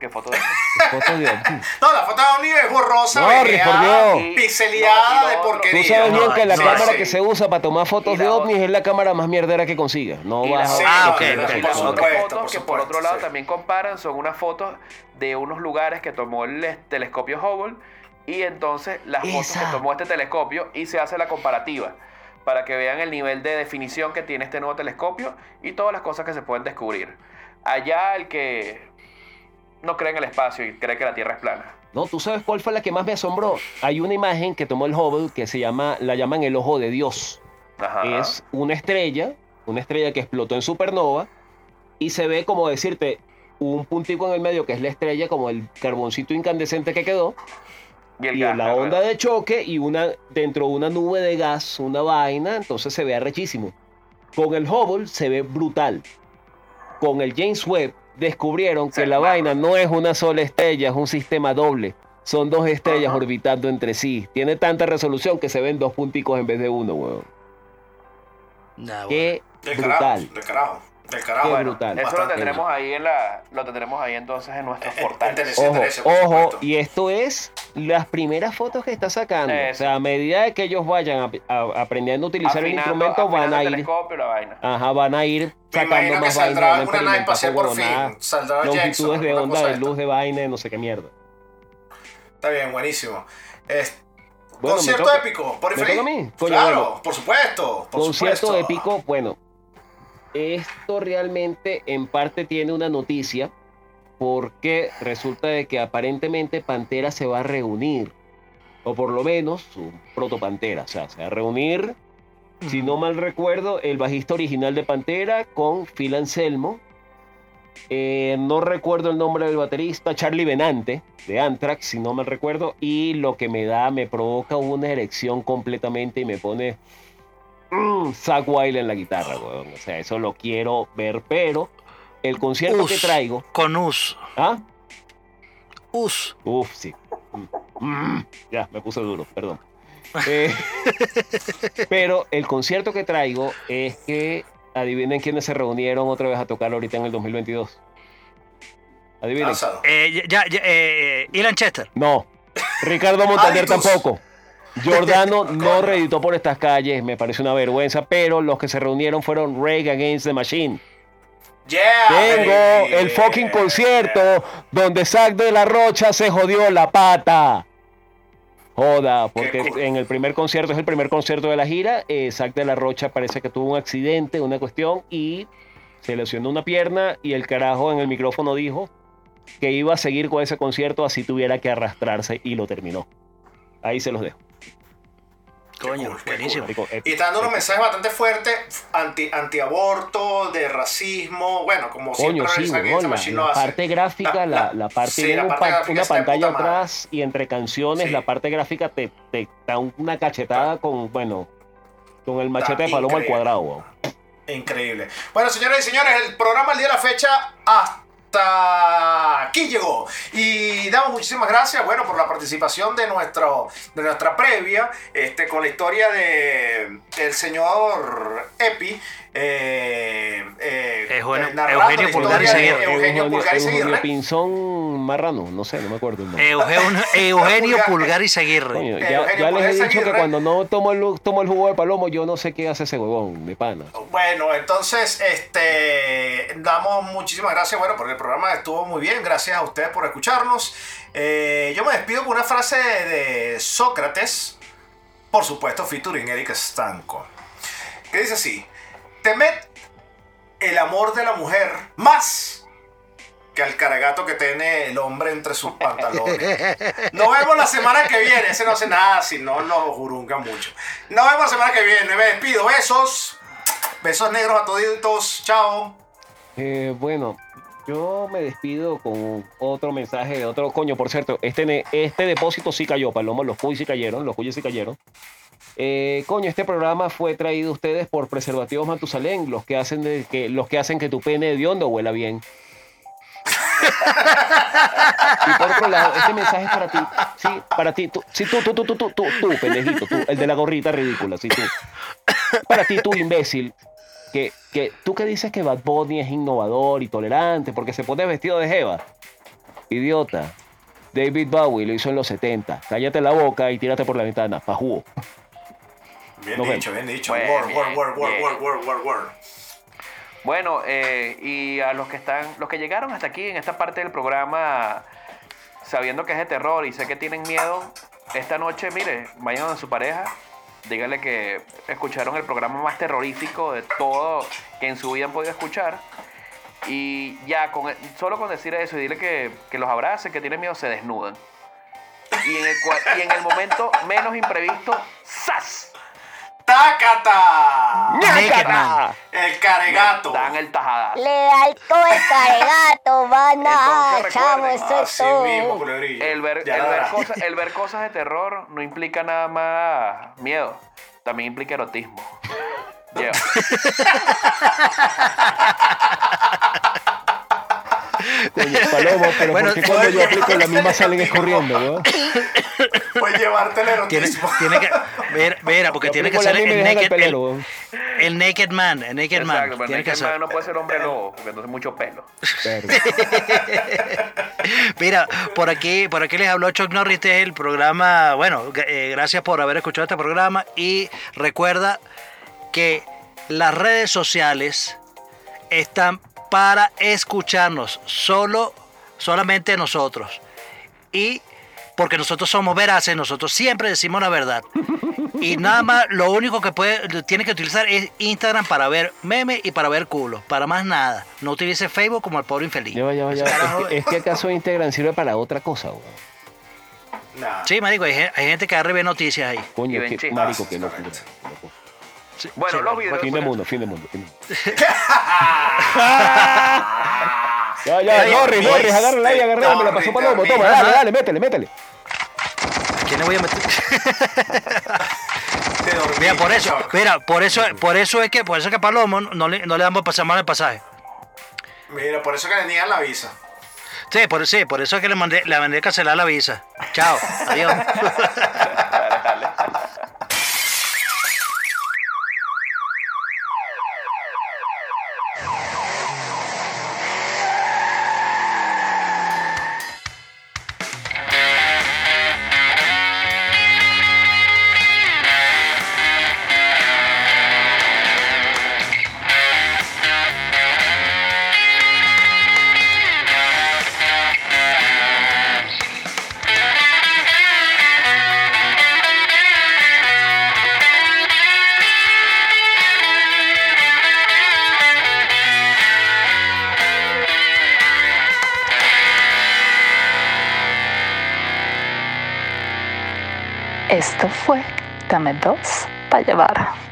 ¿Qué foto de *laughs* Fotos de ovnis. *laughs* No, la foto de Omni es borrosa, No, vejeada, por pixeleada no, de porquería. Tú sabes No, bien que la no, cámara sí. que se usa para tomar fotos la de otra- ovnis es la cámara más mierdera que consigas. No Y vas las, a... Sí, Ah, ok, las- ok, y por las otras por fotos que por supuesto, otro lado sí. también comparan son unas fotos de unos lugares que tomó el es- telescopio Hubble y entonces las fotos que tomó este telescopio y se hace la comparativa para que vean el nivel de definición que tiene este nuevo telescopio y todas las cosas que se pueden descubrir. Allá el que no cree en el espacio y cree que la Tierra es plana. No, tú sabes cuál fue la que más me asombró. Hay una imagen que tomó el Hubble que se llama, la llaman el ojo de Dios. Ajá. Es una estrella, una estrella que explotó en supernova y se ve como decirte un puntico en el medio que es la estrella, como el carboncito incandescente que quedó y el y gas, la onda de choque y una dentro de una nube de gas, una vaina, entonces se ve arrechísimo. Con el Hubble se ve brutal. Con el James Webb descubrieron que la vaina no es una sola estrella, es un sistema doble. Son dos estrellas orbitando entre sí. Tiene tanta resolución que se ven dos punticos en vez de uno, weón. Nah. Qué carajo, brutal. carajo, del carajo. Qué Bueno, brutal. Eso lo tendremos ahí en la, lo tendremos ahí entonces en nuestros en portales. Ojo, ojo, y esto es las primeras fotos que está sacando. O Eso. sea, a medida de que ellos vayan ap- a- aprendiendo a utilizar el Afinando- instrumento, van a el ir, la vaina. ajá, van a ir Me sacando que más saldrá vainas, a nave experimentar espacial por fin. Saldrá longitudes Jackson. de onda de luz de vaina, no sé qué mierda. Está bien, buenísimo. Es- Bueno, me concierto épico, por ¿me toca a mí? Coño, claro, bueno. por supuesto. Por Concierto supuesto. épico, bueno, esto realmente en parte tiene una noticia porque resulta de que aparentemente Pantera se va a reunir, o por lo menos un proto Pantera, o sea, se va a reunir, si no mal recuerdo, el bajista original de Pantera con Phil Anselmo, eh, no recuerdo el nombre del baterista, Charlie Benante, de Anthrax, si no mal recuerdo, y lo que me da, me provoca una erección completamente y me pone mm, Zack Wild en la guitarra, weón. O sea, eso lo quiero ver, pero el concierto Us. que traigo, Con us. ¿ah? Us. Uf, sí. Mm. Mm. Ya, me puse duro, perdón. *laughs* Eh, pero el concierto que traigo es que adivinen quiénes se reunieron otra vez a tocar ahorita en el 2022. Adivinen. Eh, ya, ya, eh, Ilan Chester. No. Ricardo Montaner tampoco. Giordano *laughs* no reeditó por estas calles, me parece una vergüenza, pero los que se reunieron fueron Rage Against the Machine. Yeah, Tengo baby. el fucking concierto donde Zack de la Rocha se jodió la pata. Joda, porque cool. en el primer concierto es el primer concierto de la gira. eh, Zack de la Rocha parece que tuvo un accidente, una cuestión, y se lesionó una pierna. Y el carajo en el micrófono dijo que iba a seguir con ese concierto así tuviera que arrastrarse y lo terminó. Ahí se los dejo. Coño, cool, buenísimo. Eh, Y está dando unos mensajes bastante fuertes, anti, antiaborto, de racismo, bueno, como Coño, siempre sí, huevón, la, la parte gráfica, La- la, parte sí, viene la parte pa- una de pantalla madre. atrás y entre canciones Sí. la parte gráfica te, te da una cachetada con, bueno, con el machete Está de paloma al cuadrado. Increíble. Bueno, señoras y señores, el programa el día de la fecha hasta aquí llegó. Y damos muchísimas gracias, bueno, por la participación de, nuestro, de nuestra previa, este, con la historia de el señor Epi. Eh, eh, Eugenio- eh, Eugenio Pulgar y Seguirre. Eugenio Pulgar y Seguirre. Pinzón Marrano, no sé, no me acuerdo el nombre. Eugenio, *laughs* Eugenio Pulgar. Y Seguirre. Coño, ya, Eugenio ya Pulgar les he dicho que cuando no tomo el, tomo el jugo de palomo, yo no sé qué hace ese huevón de pana. Bueno, entonces, este, damos muchísimas gracias, bueno, porque el programa estuvo muy bien, gracias a ustedes por escucharnos. Eh, yo me despido con una frase de Sócrates, por supuesto, featuring Eric Stanco, que dice así, temed el amor de la mujer más que al caragato que tiene el hombre entre sus pantalones. Nos vemos la semana que viene. Ese no hace nada si no nos jurunga mucho. Nos vemos la semana que viene. Me despido. Besos. Besos negros a toditos. Chao. Eh, bueno, yo me despido con otro mensaje de otro coño. Por cierto, este, este depósito sí cayó, Paloma. Los cuyos sí cayeron, los cuyos sí cayeron. Eh, coño, este programa fue traído a ustedes por Preservativos Matusalén, los que hacen que los que hacen que tu pene huela bien. y por otro lado, este mensaje es para ti. Sí, para ti. Tú, sí, tú, tú, tú, tú, tú, tú, tú, pendejito, tú, el de la gorrita ridícula, sí, tú. Para ti, tú, imbécil, que, que tú que dices que Bad Bunny es innovador y tolerante porque se pone vestido de jeva. Idiota. David Bowie lo hizo en los 70. Cállate la boca y tírate por la ventana. Pajú. Bien Nos dicho, bien dicho. Bueno, Word, bien, word, word, word, bien. word, word, word, word. Bueno, eh, y a los que están, los que llegaron hasta aquí en esta parte del programa, sabiendo que es de terror y sé que tienen miedo, esta noche, mire, vayan a su pareja, díganle que escucharon el programa más terrorífico de todo que en su vida han podido escuchar. Y ya, con, solo con decir eso y dile que, que los abracen, que tienen miedo, se desnudan. Y en el, y en el momento menos imprevisto, ¡zas! ¡Tácata! Naked Man. El caregato. Dan el tajadazo. Lealto el cargato, van a Así eso mismo, culebrillo. El ver, Ya el, la ver verás. cosas, el ver cosas de terror no implica nada más miedo, también implica erotismo. *laughs* Yeah. *laughs* Coño, Palomo, pero Bueno, ¿por qué cuando yo aplico la misma salen escorriendo, weón? Puedes *coughs* llevarte el Tiene, erotismo. tiene que, mira, mira, porque tiene que ser el naked, el el, el naked man, el naked man. Exacto, pero Tiene que Naked ser. Man no puede ser hombre lobo, porque entonces mucho pelo. *laughs* Mira, por aquí, por aquí les habló Chuck Norris, este es el programa, bueno, eh, gracias por haber escuchado este programa y recuerda que las redes sociales están para escucharnos, solo, solamente nosotros. Y porque nosotros somos veraces, nosotros siempre decimos la verdad. Y nada más, lo único que puede, tiene que utilizar es Instagram para ver memes y para ver culos, para más nada. No utilice Facebook como el pobre infeliz. Ya va, ya va, ya va. Carajo. Es que, es que acaso Instagram sirve para otra cosa, weón. Nah. Sí, marico, hay, hay gente que agarra y ve noticias ahí. Coño, que, marico, que no. Sí, Bueno, sí, los videos. Fin de mundo, fin de mundo. Fin de mundo. Ah. *laughs* Ya, ya, Norris, Norris, agárrala ahí, agárrala, me la pasó Palomo. Norris. Toma, dale, dale, métele, métele. ¿A quién le voy a meter? *laughs* Mira, por eso, mira, por eso, por eso es que, por eso es que a Palomo no le, no le damos pasar mal el pasaje. Mira, por eso que le niegan la visa. Sí, por, sí, por eso es que le mandé, le mandé cancelar la visa. Chao, *laughs* adiós. Fue Dame dos para llevar.